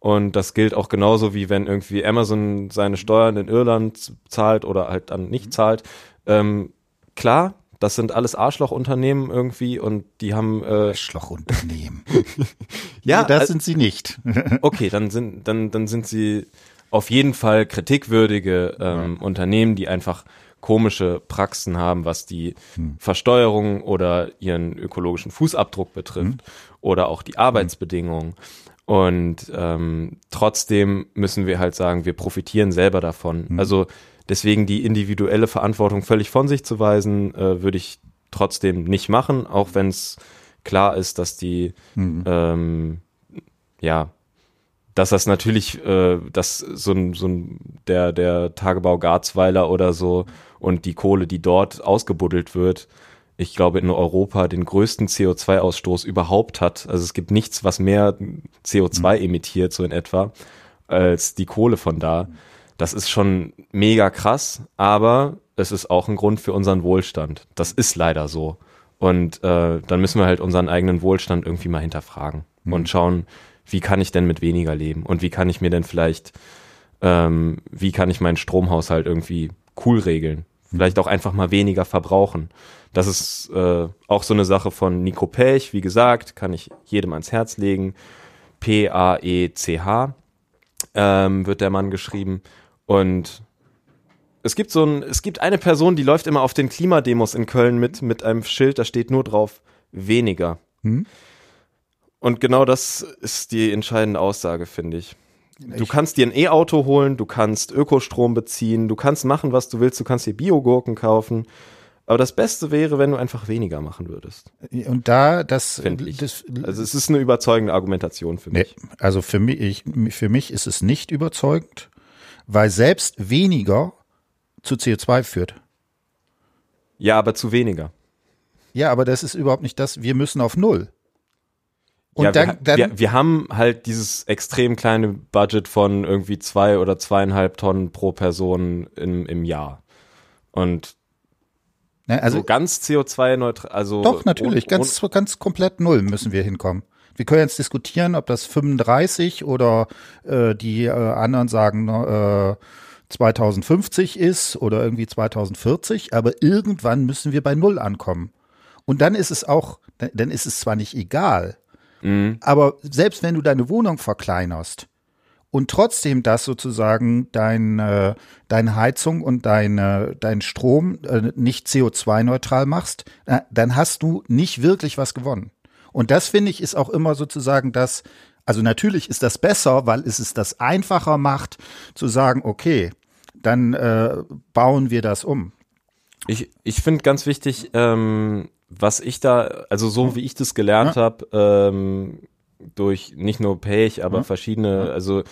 Und das gilt auch genauso wie wenn irgendwie Amazon seine Steuern in Irland zahlt oder halt dann nicht zahlt. Ähm, klar, das sind alles Arschlochunternehmen irgendwie und die haben äh, Schlochunternehmen. ja, das äh, sind sie nicht. okay, dann sind dann dann sind sie auf jeden Fall kritikwürdige ähm, Unternehmen, die einfach komische Praxen haben, was die Versteuerung oder ihren ökologischen Fußabdruck betrifft oder auch die Arbeitsbedingungen. Und ähm, trotzdem müssen wir halt sagen, wir profitieren selber davon. Also deswegen die individuelle Verantwortung völlig von sich zu weisen, äh, würde ich trotzdem nicht machen, auch wenn es klar ist, dass die ähm, ja dass das natürlich, äh, dass so ein, so ein der, der Tagebau Garzweiler oder so und die Kohle, die dort ausgebuddelt wird, ich glaube in Europa den größten CO2-Ausstoß überhaupt hat. Also es gibt nichts, was mehr CO2 emittiert, so in etwa, als die Kohle von da. Das ist schon mega krass, aber es ist auch ein Grund für unseren Wohlstand. Das ist leider so. Und äh, dann müssen wir halt unseren eigenen Wohlstand irgendwie mal hinterfragen und schauen, wie kann ich denn mit weniger leben und wie kann ich mir denn vielleicht, ähm, wie kann ich meinen Stromhaushalt irgendwie cool regeln? Vielleicht auch einfach mal weniger verbrauchen. Das ist äh, auch so eine Sache von Nico Pech, wie gesagt, kann ich jedem ans Herz legen. P-A-E-C-H ähm, wird der Mann geschrieben. Und es gibt so ein, es gibt eine Person, die läuft immer auf den Klimademos in Köln mit, mit einem Schild, da steht nur drauf, weniger. Hm? Und genau das ist die entscheidende Aussage, finde ich. Du kannst dir ein E-Auto holen, du kannst Ökostrom beziehen, du kannst machen, was du willst, du kannst dir Biogurken kaufen. Aber das Beste wäre, wenn du einfach weniger machen würdest, Und da, das, finde ich. das Also es ist eine überzeugende Argumentation für Nee, mich. also für mich, ich, für mich ist es nicht überzeugend, weil selbst weniger zu CO2 führt. Ja, aber zu weniger. Ja, aber das ist überhaupt nicht das. Wir müssen auf Null. Und ja, dann, wir, wir, wir haben halt dieses extrem kleine Budget von irgendwie zwei oder zweieinhalb Tonnen pro Person im, im Jahr. Und ne, also so ganz CO2-neutral, also doch natürlich, ganz, ganz komplett Null müssen wir hinkommen. Wir können jetzt diskutieren, ob das 35 oder äh, die äh, anderen sagen äh, 2050 ist oder irgendwie 2040, aber irgendwann müssen wir bei Null ankommen. Und dann ist es auch, dann- dann ist es zwar nicht egal, Mhm. aber selbst wenn du deine Wohnung verkleinerst und trotzdem das sozusagen dein, äh, deine Heizung und deine, dein Strom äh, nicht CO2-neutral machst, äh, dann hast du nicht wirklich was gewonnen. Und das finde ich ist auch immer sozusagen das, also natürlich ist das besser, weil es es das einfacher macht zu sagen, okay, dann äh, bauen wir das um. Ich, ich finde ganz wichtig, ähm, was ich da, also so wie ich das gelernt habe, ähm, durch nicht nur Pech, aber verschiedene, also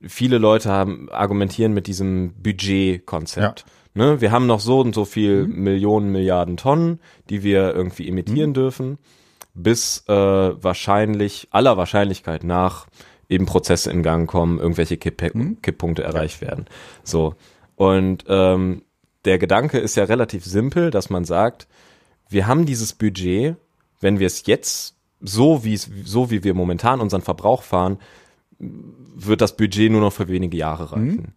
viele Leute haben argumentieren mit diesem Budgetkonzept. Ne? Wir haben noch so und so viel Millionen, Milliarden Tonnen, die wir irgendwie emittieren dürfen, bis äh, wahrscheinlich, aller Wahrscheinlichkeit nach, eben Prozesse in Gang kommen, irgendwelche Kipp Kipppunkte erreicht werden. So. Und ähm, der Gedanke ist ja relativ simpel, dass man sagt, wir haben dieses Budget, wenn wir es jetzt so wie so wie wir momentan unseren Verbrauch fahren, wird das Budget nur noch für wenige Jahre reichen.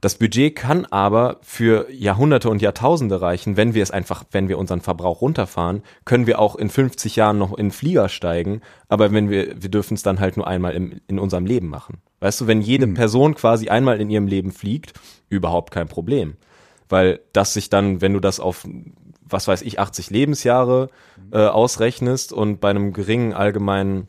Das Budget kann aber für Jahrhunderte und Jahrtausende reichen, wenn wir es einfach, wenn wir unseren Verbrauch runterfahren, können wir auch in 50 Jahren noch in Flieger steigen, aber wenn wir, wir dürfen es dann halt nur einmal im, in unserem Leben machen. Weißt du, wenn jede Person quasi einmal in ihrem Leben fliegt, überhaupt kein Problem. Weil das sich dann, wenn du das auf, was weiß ich, 80 Lebensjahre äh, ausrechnest und bei einem geringen allgemeinen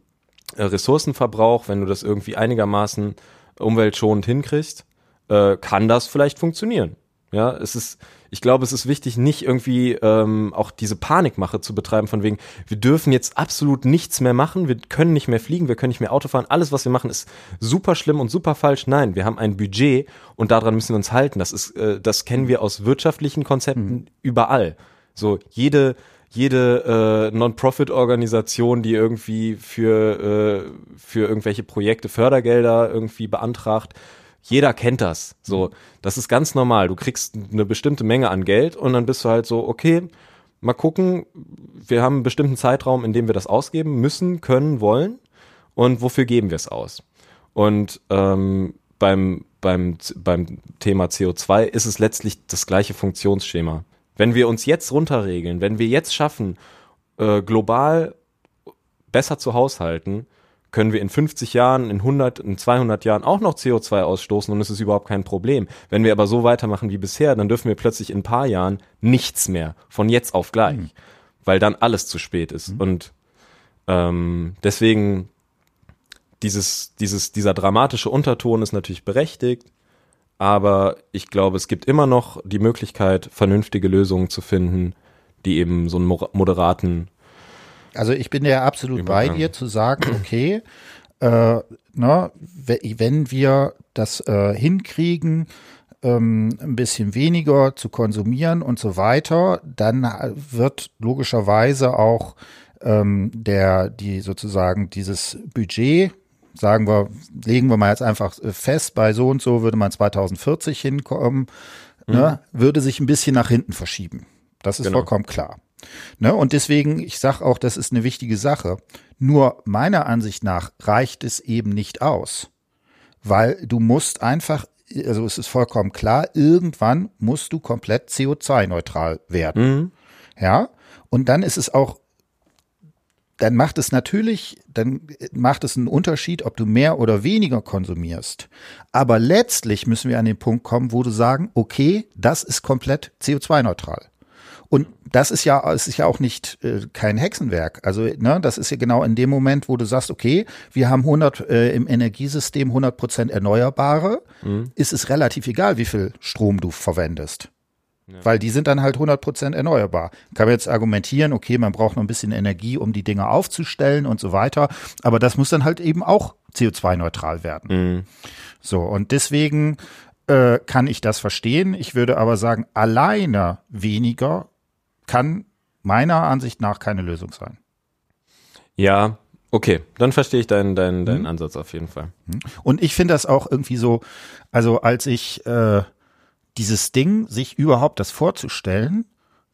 äh, Ressourcenverbrauch, wenn du das irgendwie einigermaßen umweltschonend hinkriegst, äh, kann das vielleicht funktionieren. Ja, es ist, ich glaube, es ist wichtig, nicht irgendwie ähm, auch diese Panikmache zu betreiben, von wegen, wir dürfen jetzt absolut nichts mehr machen, wir können nicht mehr fliegen, wir können nicht mehr Auto fahren, alles, was wir machen, ist super schlimm und super falsch. Nein, wir haben ein Budget und daran müssen wir uns halten. Das ist, äh, das kennen wir aus wirtschaftlichen Konzepten überall. So, jede, jede äh, Non-Profit-Organisation, die irgendwie für, äh, für irgendwelche Projekte Fördergelder irgendwie beantragt, Jeder kennt das. So, das ist ganz normal. Du kriegst eine bestimmte Menge an Geld und dann bist du halt so, okay, mal gucken, wir haben einen bestimmten Zeitraum, in dem wir das ausgeben müssen, können, wollen und wofür geben wir es aus. Und ähm, beim, beim, beim Thema CO2 ist es letztlich das gleiche Funktionsschema. Wenn wir uns jetzt runterregeln, wenn wir jetzt schaffen, äh, global besser zu haushalten, können wir in 50 Jahren, in 100, in 200 Jahren auch noch CO2 ausstoßen und es ist überhaupt kein Problem. Wenn wir aber so weitermachen wie bisher, dann dürfen wir plötzlich in ein paar Jahren nichts mehr, von jetzt auf gleich, mhm. weil dann alles zu spät ist. Mhm. Und ähm, deswegen dieses, dieses, dieser dramatische Unterton ist natürlich berechtigt, aber ich glaube, es gibt immer noch die Möglichkeit, vernünftige Lösungen zu finden, die eben so einen moderaten also ich bin ja absolut bei dir zu sagen, okay, äh, ne, wenn wir das äh, hinkriegen, ähm, ein bisschen weniger zu konsumieren und so weiter, dann wird logischerweise auch ähm, der, die sozusagen dieses Budget, sagen wir, legen wir mal jetzt einfach fest, bei so und so würde man 2040 hinkommen, ne, mhm. ne, würde sich ein bisschen nach hinten verschieben. Das ist genau. vollkommen klar. Ne? Und deswegen, ich sage auch, das ist eine wichtige Sache. Nur meiner Ansicht nach reicht es eben nicht aus. Weil du musst einfach, also es ist vollkommen klar, irgendwann musst du komplett CO2-neutral werden. Mhm. Ja. Und dann ist es auch dann macht es natürlich, dann macht es einen Unterschied, ob du mehr oder weniger konsumierst. Aber letztlich müssen wir an den Punkt kommen, wo du sagen, okay, das ist komplett CO2-neutral. Und das ist ja, es ist ja auch nicht äh, kein Hexenwerk. Also, ne, das ist ja genau in dem Moment, wo du sagst, okay, wir haben 100 äh, im Energiesystem 100 Prozent Erneuerbare, mhm. ist es relativ egal, wie viel Strom du verwendest. Ja. Weil die sind dann halt 100 Prozent erneuerbar. Kann man jetzt argumentieren, okay, man braucht noch ein bisschen Energie, um die Dinge aufzustellen und so weiter. Aber das muss dann halt eben auch CO2-neutral werden. Mhm. So, und deswegen äh, kann ich das verstehen. Ich würde aber sagen, alleine weniger kann meiner Ansicht nach keine Lösung sein. Ja, okay, dann verstehe ich deinen, deinen, deinen mhm. Ansatz auf jeden Fall. Mhm. Und ich finde das auch irgendwie so, also als ich äh, dieses Ding, sich überhaupt das vorzustellen,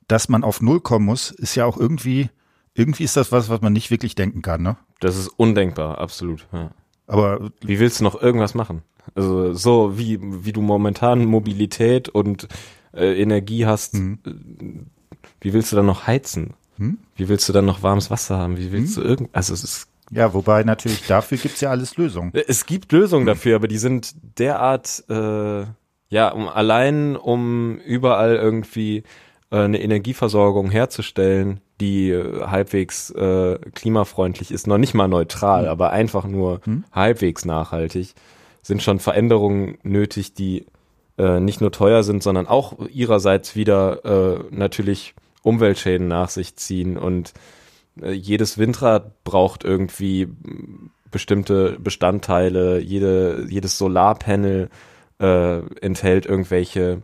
dass man auf Null kommen muss, ist ja auch irgendwie, irgendwie ist das was, was man nicht wirklich denken kann, ne? Das ist undenkbar, absolut. Ja. Aber wie willst du noch irgendwas machen? Also so wie wie du momentan Mobilität und äh, Energie hast, mhm. Äh, wie willst du dann noch heizen? Hm? Wie willst du dann noch warmes Wasser haben? Wie willst hm? du irgend, also es ist ja, wobei natürlich dafür gibt's ja alles Lösungen. Es gibt Lösungen dafür, aber die sind derart, äh, ja, um allein um überall irgendwie äh, eine Energieversorgung herzustellen, die äh, halbwegs äh, klimafreundlich ist, noch nicht mal neutral, hm. aber einfach nur hm? halbwegs nachhaltig, sind schon Veränderungen nötig, die äh, nicht nur teuer sind, sondern auch ihrerseits wieder äh, natürlich Umweltschäden nach sich ziehen und äh, jedes Windrad braucht irgendwie bestimmte Bestandteile, jede, jedes Solarpanel äh, enthält irgendwelche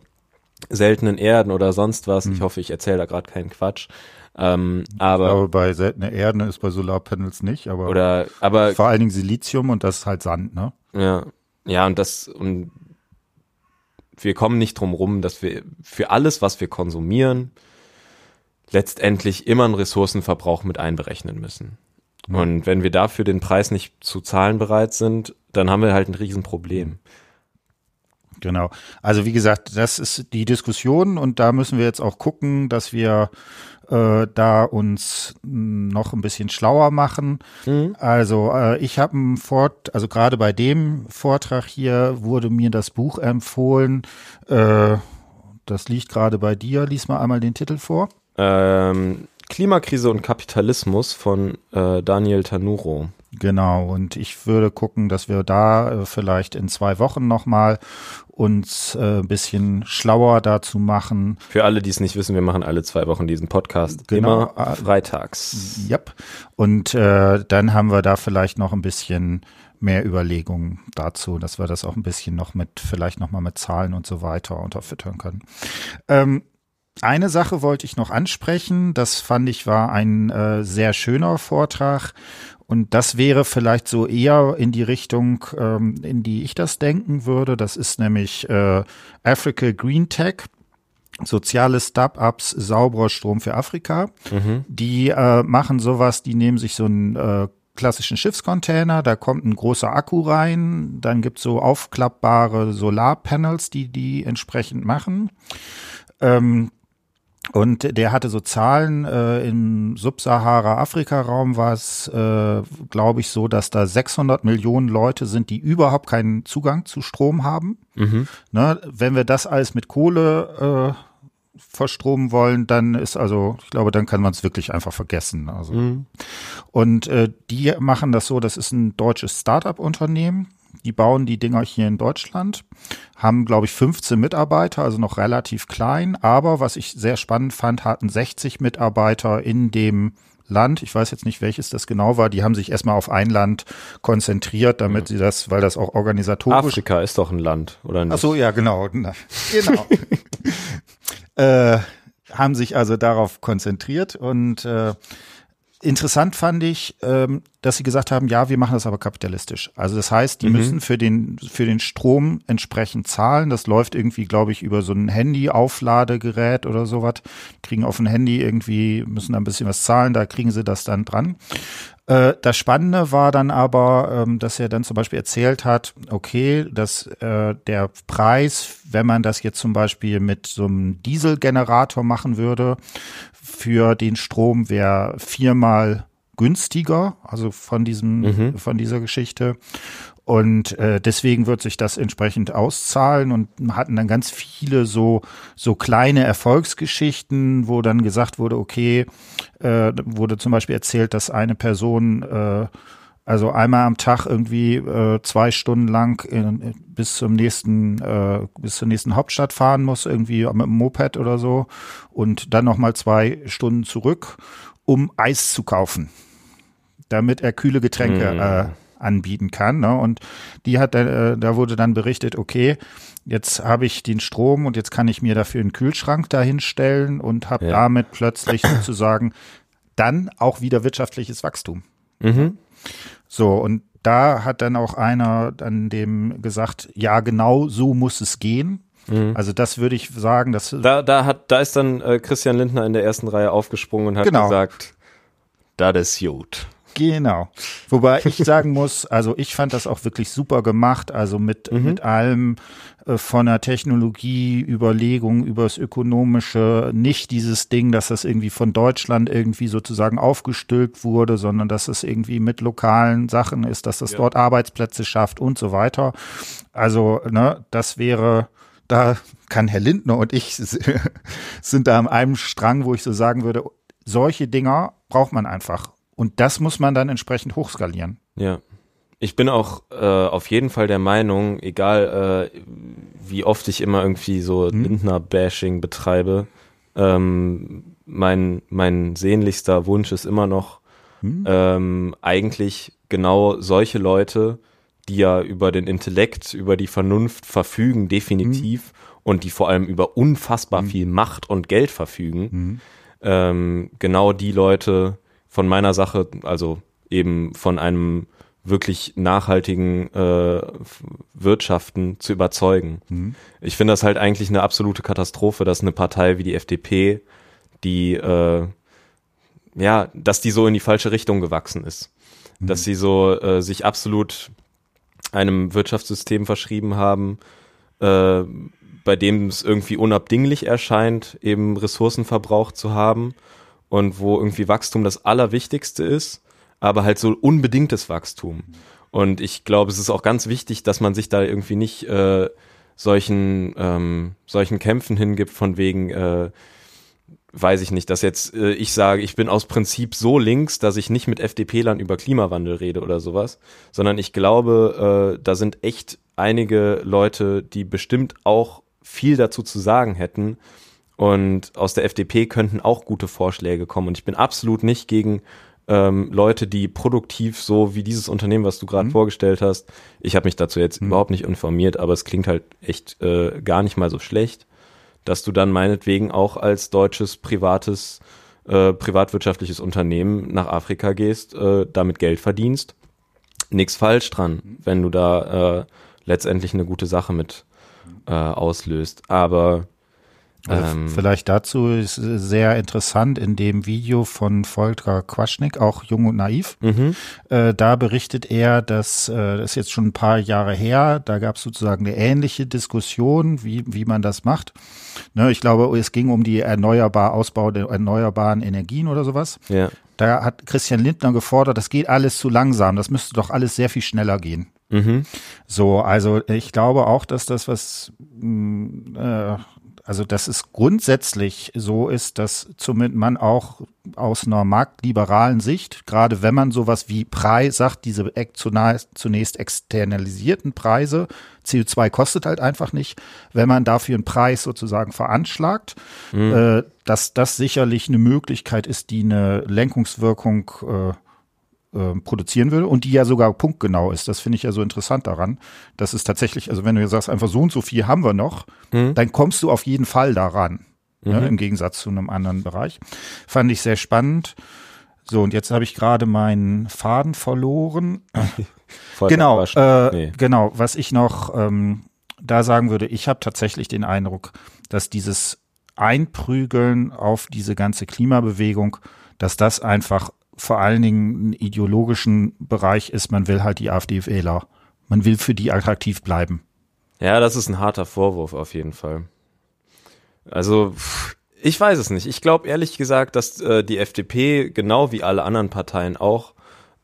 seltenen Erden oder sonst was. Hm. Ich hoffe, ich erzähle da gerade keinen Quatsch. Ähm, aber, aber bei seltenen Erden ist bei Solarpanels nicht, aber, oder, aber vor allen Dingen Silizium und das ist halt Sand, ne? Ja, ja und das und wir kommen nicht drum rum, dass wir für alles, was wir konsumieren, letztendlich immer einen Ressourcenverbrauch mit einberechnen müssen. Mhm. Und wenn wir dafür den Preis nicht zu zahlen bereit sind, dann haben wir halt ein Riesenproblem. Genau. Also wie gesagt, das ist die Diskussion und da müssen wir jetzt auch gucken, dass wir äh, da uns noch ein bisschen schlauer machen. Mhm. Also äh, ich habe einen Fort, also gerade bei dem Vortrag hier wurde mir das Buch empfohlen. Äh, das liegt gerade bei dir. Lies mal einmal den Titel vor. Ähm, Klimakrise und Kapitalismus von äh, Daniel Tanuro. Genau, und ich würde gucken, dass wir da äh, vielleicht in zwei Wochen nochmal uns äh, ein bisschen schlauer dazu machen. Für alle, die es nicht wissen, wir machen alle zwei Wochen diesen Podcast. Genau. Immer äh, freitags. Yep. Und äh, dann haben wir da vielleicht noch ein bisschen mehr Überlegungen dazu, dass wir das auch ein bisschen noch mit, vielleicht nochmal mit Zahlen und so weiter unterfüttern können. Ähm, eine Sache wollte ich noch ansprechen. Das fand ich war ein äh, sehr schöner Vortrag. Und das wäre vielleicht so eher in die Richtung, ähm, in die ich das denken würde. Das ist nämlich äh, Africa Green Tech. Soziale Startups, sauberer Strom für Afrika. Mhm. Die äh, machen sowas, die nehmen sich so einen äh, klassischen Schiffscontainer, da kommt ein großer Akku rein, dann gibt's so aufklappbare Solarpanels, die die entsprechend machen. Ähm, und der hatte so Zahlen, äh, im Subsahara-Afrika-Raum war es, äh, glaube ich, so, dass da 600 Millionen Leute sind, die überhaupt keinen Zugang zu Strom haben. Mhm. Ne, wenn wir das alles mit Kohle äh, verstromen wollen, dann ist also, ich glaube, dann kann man es wirklich einfach vergessen. Also. Mhm. Und äh, die machen das so, das ist ein deutsches Start-up-Unternehmen. Die bauen die Dinger hier in Deutschland, haben, glaube ich, 15 Mitarbeiter, also noch relativ klein. Aber was ich sehr spannend fand, hatten 60 Mitarbeiter in dem Land. Ich weiß jetzt nicht, welches das genau war. Die haben sich erstmal auf ein Land konzentriert, damit sie das, weil das auch organisatorisch Afrika ist doch ein Land, oder nicht? Ach so, ja, genau. Na, Genau. äh, haben sich also darauf konzentriert und äh, interessant fand ich, ähm, dass sie gesagt haben, ja, wir machen das aber kapitalistisch. Also das heißt, die Mhm. müssen für den für den Strom entsprechend zahlen. Das läuft irgendwie, glaube ich, über so ein Handy-Aufladegerät oder sowas. Kriegen auf ein Handy irgendwie müssen da ein bisschen was zahlen. Da kriegen sie das dann dran. Äh, Das Spannende war dann aber, ähm, dass er dann zum Beispiel erzählt hat, okay, dass äh, der Preis, wenn man das jetzt zum Beispiel mit so einem Dieselgenerator machen würde, für den Strom wäre viermal günstiger, also von diesem, Mhm. von dieser Geschichte. Und äh, deswegen wird sich das entsprechend auszahlen und hatten dann ganz viele so so kleine Erfolgsgeschichten, wo dann gesagt wurde, okay, äh, wurde zum Beispiel erzählt, dass eine Person äh, also einmal am Tag irgendwie äh, zwei Stunden lang in, bis zum nächsten äh, bis zur nächsten Hauptstadt fahren muss irgendwie mit dem Moped oder so und dann noch mal zwei Stunden zurück, um Eis zu kaufen, damit er kühle Getränke Mm. äh, anbieten kann. Ne? Und die hat, äh, da wurde dann berichtet, okay, jetzt habe ich den Strom und jetzt kann ich mir dafür einen Kühlschrank dahinstellen und habe Ja. damit plötzlich sozusagen dann auch wieder wirtschaftliches Wachstum. Mhm. So, und da hat dann auch einer dann dem gesagt, ja, genau so muss es gehen. Mhm. Also das würde ich sagen, dass Da, da hat, da ist dann äh, Christian Lindner in der ersten Reihe aufgesprungen und hat Genau. gesagt, das ist gut. Genau. Wobei ich sagen muss, also ich fand das auch wirklich super gemacht, also mit, Mhm. mit allem äh, von der Technologie, Überlegung übers Ökonomische, nicht dieses Ding, dass das irgendwie von Deutschland irgendwie sozusagen aufgestülpt wurde, sondern dass es irgendwie mit lokalen Sachen ist, dass das Ja. dort Arbeitsplätze schafft und so weiter. Also, ne, das wäre, da kann Herr Lindner und ich sind da an einem Strang, wo ich so sagen würde, solche Dinger braucht man einfach. Und das muss man dann entsprechend hochskalieren. Ja. Ich bin auch äh, auf jeden Fall der Meinung, egal äh, wie oft ich immer irgendwie so Hm. Lindner-Bashing betreibe, ähm, mein, mein sehnlichster Wunsch ist immer noch, Hm? ähm, eigentlich genau solche Leute, die ja über den Intellekt, über die Vernunft verfügen, definitiv, und die vor allem über unfassbar viel Macht und Geld verfügen, ähm, genau die Leute von meiner Sache, also eben von einem wirklich nachhaltigen äh, Wirtschaften zu überzeugen. Ich finde das halt eigentlich eine absolute Katastrophe, dass eine Partei wie die FDP, die äh, ja, dass die so in die falsche Richtung gewachsen ist. Dass sie so äh, sich absolut einem Wirtschaftssystem verschrieben haben, äh, bei dem es irgendwie unabdinglich erscheint, eben Ressourcenverbrauch zu haben und wo irgendwie Wachstum das Allerwichtigste ist, aber halt so unbedingtes Wachstum. Und ich glaube, es ist auch ganz wichtig, dass man sich da irgendwie nicht äh, solchen, ähm, solchen Kämpfen hingibt, von wegen, äh, weiß ich nicht, dass jetzt äh, ich sage, ich bin aus Prinzip so links, dass ich nicht mit FDP-Lern über Klimawandel rede oder sowas, sondern ich glaube, äh, da sind echt einige Leute, die bestimmt auch viel dazu zu sagen hätten und aus der FDP könnten auch gute Vorschläge kommen und ich bin absolut nicht gegen ähm, Leute, die produktiv so wie dieses Unternehmen, was du gerade vorgestellt hast. Ich habe mich dazu jetzt überhaupt nicht informiert, aber es klingt halt echt äh, gar nicht mal so schlecht dass du dann meinetwegen auch als deutsches privates, äh, privatwirtschaftliches Unternehmen nach Afrika gehst, äh, damit Geld verdienst. Nichts falsch dran, wenn du da äh, letztendlich eine gute Sache mit äh, auslöst. Aber ähm, vielleicht dazu ist sehr interessant in dem Video von Volker Quaschnik, auch Jung und Naiv. mhm, Äh, da berichtet er, dass äh, das ist jetzt schon ein paar Jahre her, da gab es sozusagen eine ähnliche Diskussion, wie, wie man das macht. Ne, ich glaube, es ging um die erneuerbar Ausbau der erneuerbaren Energien oder sowas. ja, Da hat Christian Lindner gefordert, das geht alles zu langsam, das müsste doch alles sehr viel schneller gehen. mhm, So, also ich glaube auch, dass das was, mh, äh, also dass es grundsätzlich so ist, dass zumindest man auch aus einer marktliberalen Sicht, gerade wenn man sowas wie Preis sagt, diese zunächst externalisierten Preise, CO2 kostet halt einfach nicht, wenn man dafür einen Preis sozusagen veranschlagt, äh, dass das sicherlich eine Möglichkeit ist, die eine Lenkungswirkung äh, äh, produzieren will und die ja sogar punktgenau ist. Das finde ich ja so interessant daran, dass es tatsächlich, also wenn du jetzt sagst, einfach so und so viel haben wir noch, dann kommst du auf jeden Fall daran. Ne, Im Gegensatz zu einem anderen Bereich. Fand ich sehr spannend. So, und jetzt habe ich gerade meinen Faden verloren. Genau, äh, Nee. genau. Was ich noch ähm, da sagen würde, ich habe tatsächlich den Eindruck, dass dieses Einprügeln auf diese ganze Klimabewegung, dass das einfach vor allen Dingen einen ideologischen Bereich ist. Man will halt die AfD-Wähler. Man will für die attraktiv bleiben. Ja, das ist ein harter Vorwurf auf jeden Fall. Also, ich weiß es nicht. Ich glaube ehrlich gesagt, dass äh, die FDP, genau wie alle anderen Parteien auch,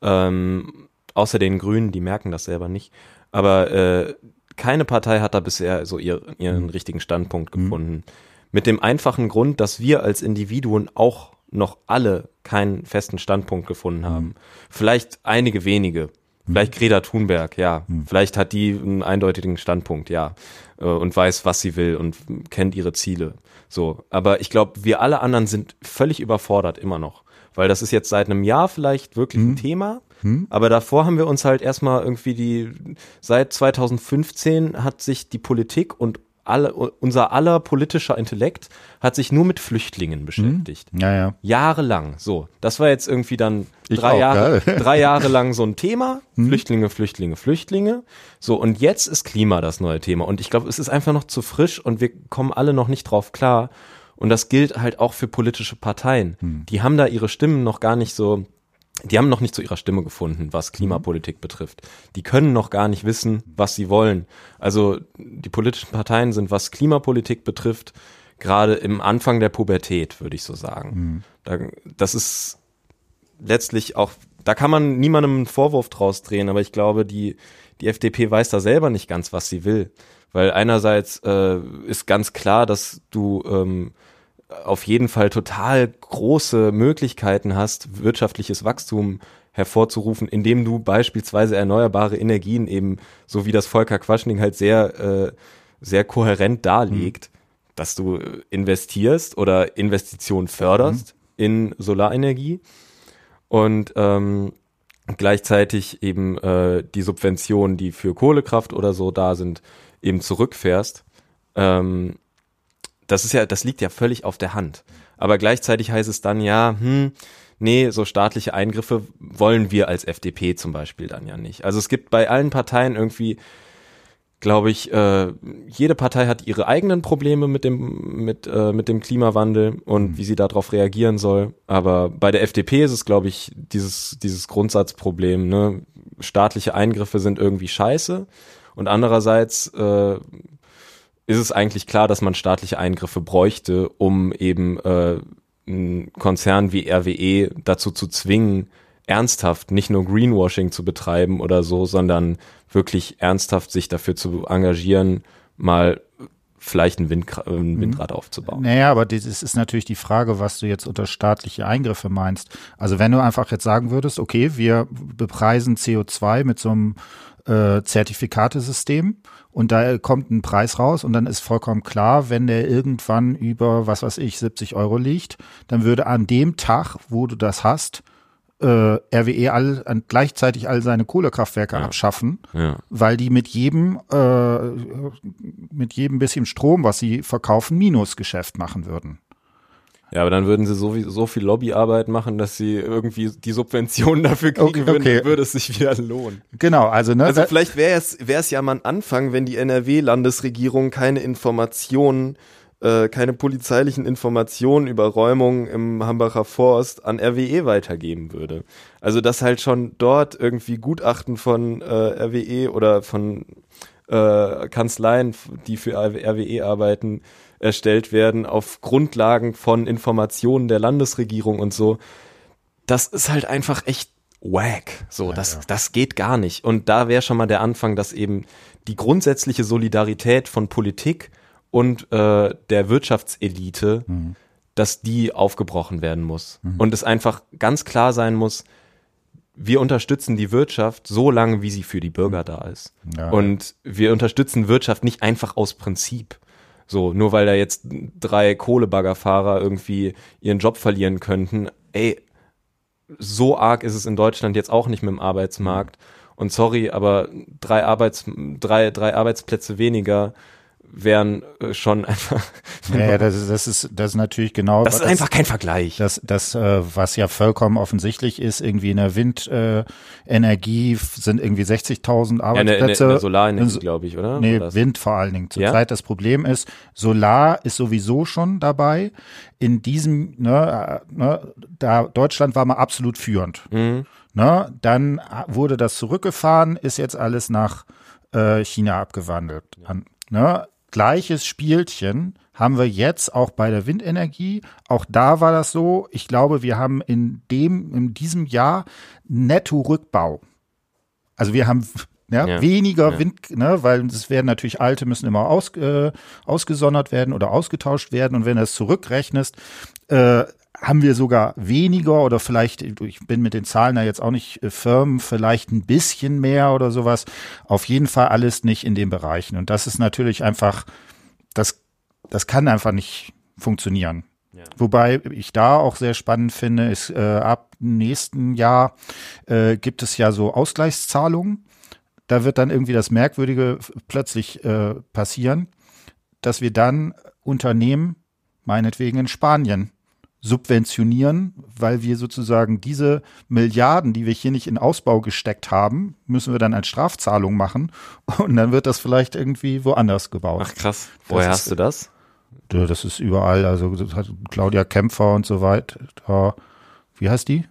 ähm, außer den Grünen, die merken das selber nicht, aber äh, keine Partei hat da bisher so ihr, ihren richtigen Standpunkt gefunden. Mit dem einfachen Grund, dass wir als Individuen auch noch alle keinen festen Standpunkt gefunden haben. Vielleicht einige wenige. Vielleicht Greta Thunberg, ja. Vielleicht hat die einen eindeutigen Standpunkt, ja. Äh, Und weiß, was sie will und kennt ihre Ziele. So. Aber ich glaube, wir alle anderen sind völlig überfordert immer noch. Weil das ist jetzt seit einem Jahr vielleicht wirklich ein Thema. Aber davor haben wir uns halt erstmal irgendwie die, seit 2015 hat sich die Politik und alle, unser aller politischer Intellekt hat sich nur mit Flüchtlingen beschäftigt. Ja, ja. Jahrelang. So, das war jetzt irgendwie dann Ich drei auch, Jahre, geil. drei Jahre lang so ein Thema. Flüchtlinge, Flüchtlinge, Flüchtlinge. So, und jetzt ist Klima das neue Thema. Und ich glaube, es ist einfach noch zu frisch und wir kommen alle noch nicht drauf klar. Und das gilt halt auch für politische Parteien. Die haben da ihre Stimmen noch gar nicht so, die haben noch nicht zu ihrer Stimme gefunden, was Klimapolitik betrifft. Die können noch gar nicht wissen, was sie wollen. Also die politischen Parteien sind, was Klimapolitik betrifft, gerade im Anfang der Pubertät, würde ich so sagen. Da, das ist letztlich auch, da kann man niemandem einen Vorwurf draus drehen, aber ich glaube, die, die FDP weiß da selber nicht ganz, was sie will. Weil einerseits äh, ist ganz klar, dass du ähm, auf jeden Fall total große Möglichkeiten hast, wirtschaftliches Wachstum hervorzurufen, indem du beispielsweise erneuerbare Energien eben, so wie das Volker Quaschning halt sehr, äh, sehr kohärent darlegt, dass du investierst oder Investitionen förderst in Solarenergie und ähm, gleichzeitig eben äh, die Subventionen, die für Kohlekraft oder so da sind, eben zurückfährst. Ähm, das ist ja, das liegt ja völlig auf der Hand. Aber gleichzeitig heißt es dann ja, hm, nee, so staatliche Eingriffe wollen wir als FDP zum Beispiel dann ja nicht. Also es gibt bei allen Parteien irgendwie, glaube ich, äh, jede Partei hat ihre eigenen Probleme mit dem, mit, äh, mit dem Klimawandel und wie sie darauf reagieren soll. Aber bei der FDP ist es, glaube ich, dieses, dieses Grundsatzproblem, ne? Staatliche Eingriffe sind irgendwie scheiße. Und andererseits äh, ist es eigentlich klar, dass man staatliche Eingriffe bräuchte, um eben äh, einen Konzern wie RWE dazu zu zwingen, ernsthaft nicht nur Greenwashing zu betreiben oder so, sondern wirklich ernsthaft sich dafür zu engagieren, mal vielleicht ein, Windkra ein Windrad aufzubauen. Naja, aber das ist natürlich die Frage, was du jetzt unter staatliche Eingriffe meinst. Also wenn du einfach jetzt sagen würdest, okay, wir bepreisen CO2 mit so einem äh, Zertifikatesystem und da kommt ein Preis raus und dann ist vollkommen klar, wenn der irgendwann über, was weiß ich, 70 Euro liegt, dann würde an dem Tag, wo du das hast, äh, RWE all, gleichzeitig all seine Kohlekraftwerke Ja. abschaffen, Ja. weil die mit jedem äh, mit jedem bisschen Strom, was sie verkaufen, Minusgeschäft machen würden. Ja, aber dann würden sie so, so viel Lobbyarbeit machen, dass sie irgendwie die Subventionen dafür kriegen Okay, würden, okay. dann würde es sich wieder lohnen. Genau, also ne, Also da- vielleicht wäre es, wäre es ja mal ein Anfang, wenn die NRW-Landesregierung keine Informationen, äh, keine polizeilichen Informationen über Räumungen im Hambacher Forst an RWE weitergeben würde. Also dass halt schon dort irgendwie Gutachten von äh, RWE oder von äh, Kanzleien, die für RWE arbeiten, erstellt werden auf Grundlagen von Informationen der Landesregierung und so. Das ist halt einfach echt wack. So, das, das geht gar nicht. Und da wäre schon mal der Anfang, dass eben die grundsätzliche Solidarität von Politik und äh, der Wirtschaftselite, dass die aufgebrochen werden muss. Und es einfach ganz klar sein muss, wir unterstützen die Wirtschaft so lange, wie sie für die Bürger da ist. Ja. Und wir unterstützen Wirtschaft nicht einfach aus Prinzip. So, nur weil da jetzt drei Kohlebaggerfahrer irgendwie ihren Job verlieren könnten. Ey, so arg ist es in Deutschland jetzt auch nicht mit dem Arbeitsmarkt. Und sorry, aber drei, Arbeits, drei, drei Arbeitsplätze weniger wären äh, schon einfach. ja, ja, das, ist, das ist das ist natürlich genau Das ist einfach kein Vergleich. Das, das äh, was ja vollkommen offensichtlich ist, irgendwie in der Windenergie äh, sind irgendwie 60.000 Ja, in der, Arbeitsplätze. Solarenergie, glaube ich, oder? Nee, Oder das- Wind vor allen Dingen. Ja? Zurzeit das Problem ist, Solar ist sowieso schon dabei. In diesem, ne, ne, da Deutschland war mal absolut führend. Mhm. Ne, dann wurde das zurückgefahren, ist jetzt alles nach äh, China abgewandelt. An, ne, gleiches Spielchen haben wir jetzt auch bei der Windenergie. Auch da war das so. Ich glaube, wir haben in dem, in diesem Jahr Netto-Rückbau. Also wir haben ja, Ja. weniger Ja. Wind, ne, weil es werden natürlich alte müssen immer aus, äh, ausgesondert werden oder ausgetauscht werden. Und wenn du es zurückrechnest, äh, haben wir sogar weniger oder vielleicht, ich bin mit den Zahlen da jetzt auch nicht äh, firm, vielleicht ein bisschen mehr oder sowas. Auf jeden Fall alles nicht in den Bereichen. Und das ist natürlich einfach, das, das kann einfach nicht funktionieren. Wobei ich da auch sehr spannend finde, ist äh, ab nächsten Jahr äh, gibt es ja so Ausgleichszahlungen. Da wird dann irgendwie das Merkwürdige plötzlich äh, passieren, dass wir dann Unternehmen, meinetwegen in Spanien, subventionieren, weil wir sozusagen diese Milliarden, die wir hier nicht in Ausbau gesteckt haben, müssen wir dann als Strafzahlung machen und dann wird das vielleicht irgendwie woanders gebaut. Ach krass. Woher hast du das? Das ist überall, also Claudia Kämpfer und so weiter. Wie heißt die?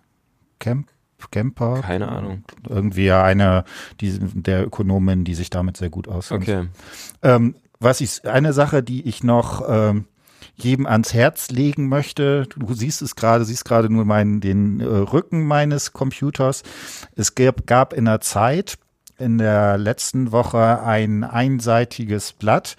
Kemp, Kemper? Keine Ahnung. Irgendwie ja eine die, der Ökonomin, die sich damit sehr gut auskennt. Okay. Ähm, was ich, eine Sache, die ich noch ähm, jedem ans Herz legen möchte, du siehst es gerade, siehst gerade nur meinen, den äh, Rücken meines Computers. Es gab, gab in der Zeit in der letzten Woche ein einseitiges Blatt,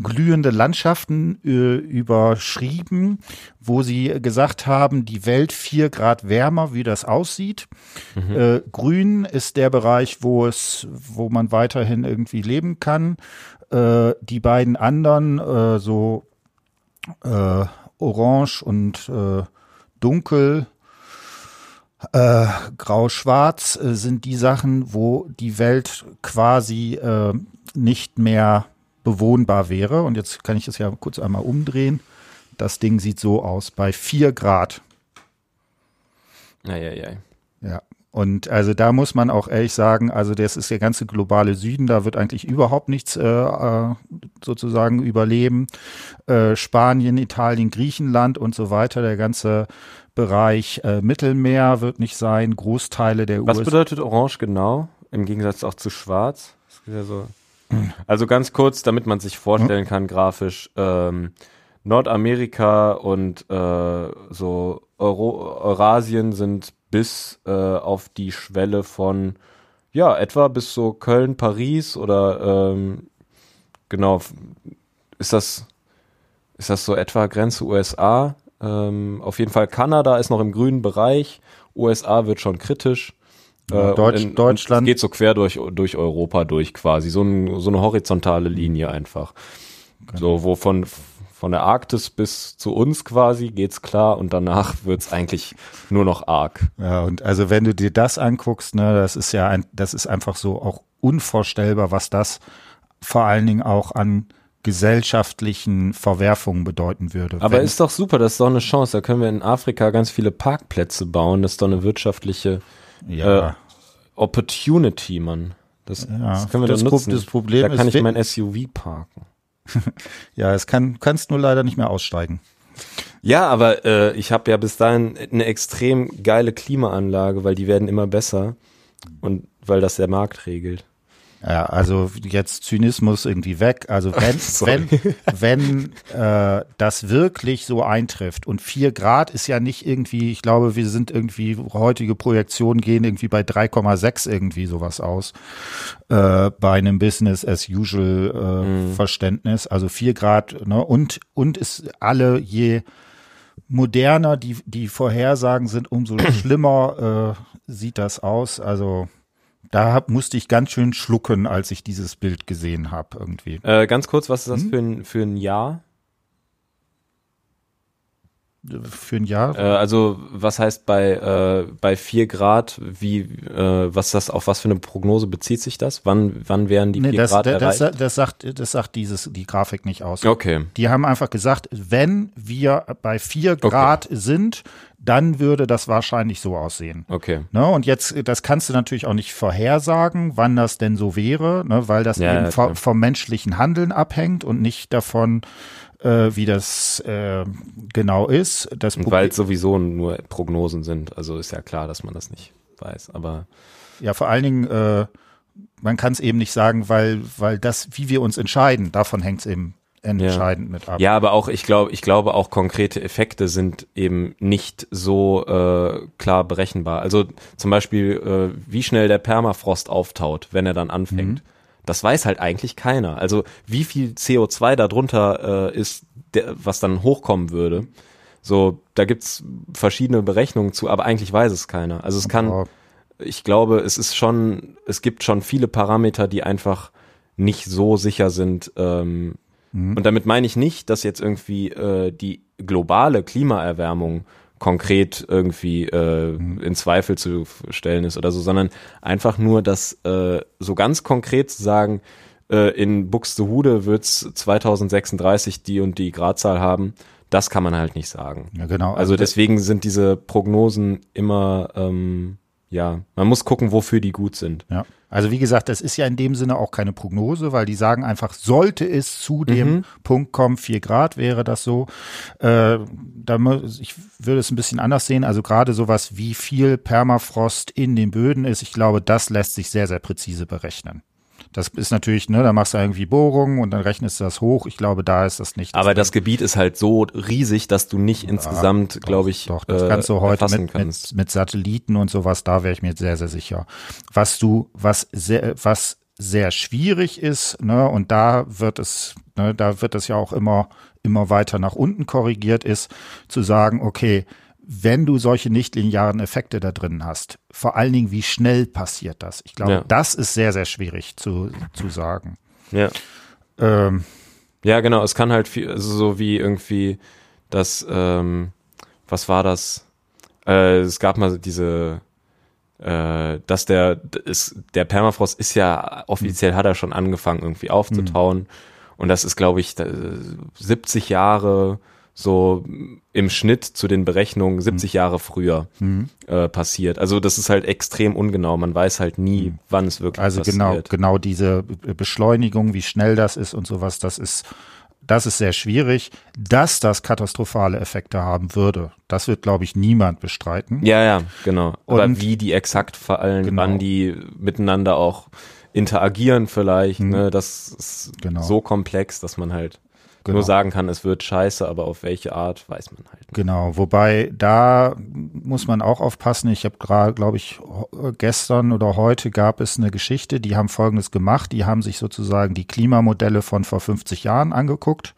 glühende Landschaften äh, überschrieben, wo sie gesagt haben, die Welt vier Grad wärmer, wie das aussieht. Äh, grün ist der Bereich, wo es, wo man weiterhin irgendwie leben kann. Äh, die beiden anderen, äh, so äh, orange und äh, dunkel, äh, grau-schwarz, äh, sind die Sachen, wo die Welt quasi äh, nicht mehr bewohnbar wäre. Und jetzt kann ich das ja kurz einmal umdrehen. Das Ding sieht so aus bei vier Grad. Eieiei. Ja. Und also da muss man auch ehrlich sagen, also das ist der ganze globale Süden, da wird eigentlich überhaupt nichts äh, äh, sozusagen überleben. Äh, Spanien, Italien, Griechenland und so weiter, der ganze Bereich äh, Mittelmeer wird nicht sein, Großteile der Was USA. bedeutet Orange genau? Im Gegensatz auch zu Schwarz? Ja so. Also ganz kurz, damit man sich vorstellen kann, grafisch, ähm, Nordamerika und äh, so Euro Eurasien sind bis äh, auf die Schwelle von ja, etwa bis so Köln, Paris oder ähm, genau, ist das ist das so etwa Grenze USA? Ähm, auf jeden Fall Kanada ist noch im grünen Bereich, USA wird schon kritisch. Äh, Deutsch- und Deutschland- geht so quer durch, durch Europa durch quasi. So, ein, so eine horizontale Linie einfach. So, wo von, Von der Arktis bis zu uns quasi geht's klar und danach wird's eigentlich nur noch arg. Ja, und also wenn du dir das anguckst, ne, das ist ja ein, das ist einfach so auch unvorstellbar, was das vor allen Dingen auch an gesellschaftlichen Verwerfungen bedeuten würde. Aber ist doch super, das ist doch eine Chance. Da können wir in Afrika ganz viele Parkplätze bauen. Das ist doch eine wirtschaftliche ja, äh, Opportunity, Mann. Das, Ja, das können wir das nutzen. das Problem da kann ist, ich mein SUV parken. ja, es kann, kannst nur leider nicht mehr aussteigen. Ja, aber äh, ich habe ja bis dahin eine extrem geile Klimaanlage, weil die werden immer besser und weil das der Markt regelt. Ja, also jetzt Zynismus irgendwie weg. Also wenn, wenn, wenn äh, das wirklich so eintrifft und vier Grad ist ja nicht irgendwie, ich glaube, wir sind irgendwie, heutige Projektionen gehen irgendwie bei 3,6 irgendwie sowas aus, äh, bei einem Business as usual äh, Verständnis. Also vier Grad, ne, und, und ist alle je moderner die, die Vorhersagen sind, umso schlimmer äh, sieht das aus. Also da hab, musste ich ganz schön schlucken, als ich dieses Bild gesehen habe irgendwie. Äh, ganz kurz, was ist das Hm? für, ein, für ein Jahr? Für ein Jahr. Äh, also was heißt bei äh, bei vier Grad? Wie äh, was das auf was für eine Prognose bezieht sich das? Wann wann wären die nee, vier das, Grad das, erreicht? das, sagt, das sagt dieses, die Grafik nicht aus. okay, Die haben einfach gesagt, wenn wir bei vier Grad sind, dann würde das wahrscheinlich so aussehen. okay. Ne, und jetzt, das kannst du natürlich auch nicht vorhersagen, wann das denn so wäre, ne, weil das Ja, eben ja, vom menschlichen Handeln abhängt und nicht davon, äh, wie das äh, genau ist. Das Und weil es sowieso nur Prognosen sind, also ist ja klar, dass man das nicht weiß. Aber Ja, vor allen Dingen, äh, man kann es eben nicht sagen, weil, weil das, wie wir uns entscheiden, davon hängt es eben entscheidend mit ab. Ja, aber auch ich glaube, ich glaube auch konkrete Effekte sind eben nicht so äh, klar berechenbar. Also zum Beispiel, äh, wie schnell der Permafrost auftaut, wenn er dann anfängt. Das weiß halt eigentlich keiner. Also wie viel CO2 darunter äh, ist, der, was dann hochkommen würde. So, da gibt's verschiedene Berechnungen zu, aber eigentlich weiß es keiner. Also es kann, ich glaube, es ist schon, es gibt schon viele Parameter, die einfach nicht so sicher sind. Ähm, Und damit meine ich nicht, dass jetzt irgendwie äh, die globale Klimaerwärmung konkret irgendwie äh, in Zweifel zu stellen ist oder so, sondern einfach nur, dass äh, so ganz konkret zu sagen, äh, in Buxtehude wird's 2036 die und die Gradzahl haben, das kann man halt nicht sagen. ja, genau. Also das- deswegen sind diese Prognosen immer, ähm, ja, man muss gucken, wofür die gut sind. Ja. Also wie gesagt, das ist ja in dem Sinne auch keine Prognose, weil die sagen einfach, sollte es zu dem Mhm. Punkt kommen, vier Grad wäre das so. Äh, da muss, ich würde es ein bisschen anders sehen. Also gerade sowas, wie viel Permafrost in den Böden ist, ich glaube, das lässt sich sehr, sehr präzise berechnen. Das ist natürlich, ne, da machst du irgendwie Bohrungen und dann rechnest du das hoch. Ich glaube, da ist das nicht. Aber das Gebiet ist halt so riesig, dass du nicht insgesamt, glaube ich, Doch, das äh, kannst du heute mit, mit, mit Satelliten und sowas, da wäre ich mir sehr, sehr sicher. Was du, was sehr, was sehr schwierig ist, ne, und da wird es, ne, da wird es ja auch immer, immer weiter nach unten korrigiert, ist zu sagen, okay, wenn du solche nichtlinearen Effekte da drin hast, vor allen Dingen, wie schnell passiert das? Ich glaube, Ja. das ist sehr, sehr schwierig zu, zu sagen. Ja. Ähm, ja, genau, es kann halt viel, also so wie irgendwie das, ähm, was war das? Äh, es gab mal diese, äh, dass der, ist, der Permafrost ist ja, offiziell hat er schon angefangen irgendwie aufzutauen. Und das ist, glaube ich, da- 70 Jahre so im Schnitt zu den Berechnungen 70 Jahre früher äh, passiert. Also das ist halt extrem ungenau. Man weiß halt nie, wann es wirklich Also passiert. genau, genau diese Be- Beschleunigung, wie schnell das ist und sowas, das ist, das ist sehr schwierig. Dass das katastrophale Effekte haben würde, das wird, glaube ich, niemand bestreiten. Ja, ja, genau. Aber Und- wie die exakt fallen, Genau. wann die miteinander auch interagieren vielleicht, ne, das ist Genau. so komplex, dass man halt Genau. nur sagen kann, es wird scheiße, aber auf welche Art weiß man halt nicht. Genau, wobei da muss man auch aufpassen. Ich habe gerade, glaube ich, gestern oder heute gab es eine Geschichte, die haben Folgendes gemacht. Die haben sich sozusagen die Klimamodelle von vor 50 Jahren angeguckt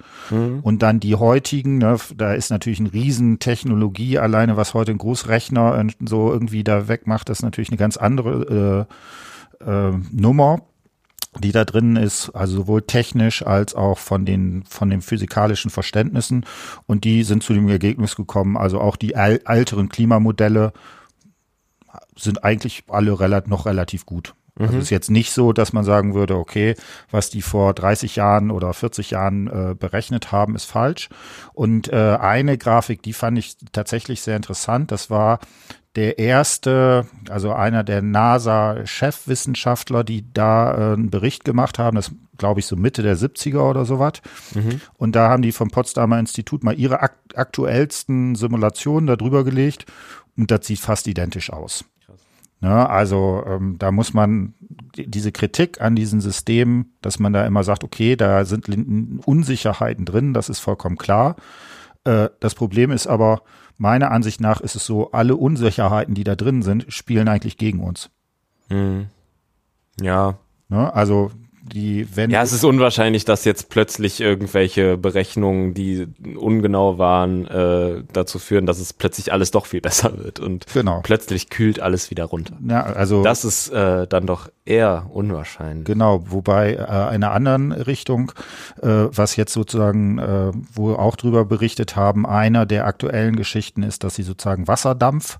und dann die heutigen. Ne, da ist natürlich eine Riesentechnologie. Alleine was heute ein Großrechner und so irgendwie da wegmacht, das ist natürlich eine ganz andere äh, äh, Nummer. Die da drin ist, also sowohl technisch als auch von den von den physikalischen Verständnissen und die sind zu dem Ergebnis gekommen, also auch die älteren Klimamodelle sind eigentlich alle relat noch relativ gut. Also ist jetzt nicht so, dass man sagen würde, okay, was die vor 30 Jahren oder 40 Jahren äh, berechnet haben, ist falsch. Und äh, eine Grafik, die fand ich tatsächlich sehr interessant. Das war der erste, also einer der NASA-Chefwissenschaftler, die da äh, einen Bericht gemacht haben, das glaube ich so Mitte der 70er oder sowas. Und da haben die vom Potsdamer Institut mal ihre ak aktuellsten Simulationen darüber gelegt und das sieht fast identisch aus. Ne, also ähm, da muss man die- diese Kritik an diesen Systemen, dass man da immer sagt, okay, da sind Unsicherheiten drin, das ist vollkommen klar. Äh, das Problem ist aber, meiner Ansicht nach ist es so, alle Unsicherheiten, die da drin sind, spielen eigentlich gegen uns. Hm. Ja. Ne? Also die, wenn Ja, es ist unwahrscheinlich, dass jetzt plötzlich irgendwelche Berechnungen, die ungenau waren, äh, dazu führen, dass es plötzlich alles doch viel besser wird und Genau. plötzlich kühlt alles wieder runter. ja, also Das ist äh, dann doch eher unwahrscheinlich. Genau, wobei äh, einer anderen Richtung, äh, was jetzt sozusagen, äh, wo auch drüber berichtet haben, einer der aktuellen Geschichten ist, dass sie sozusagen Wasserdampf,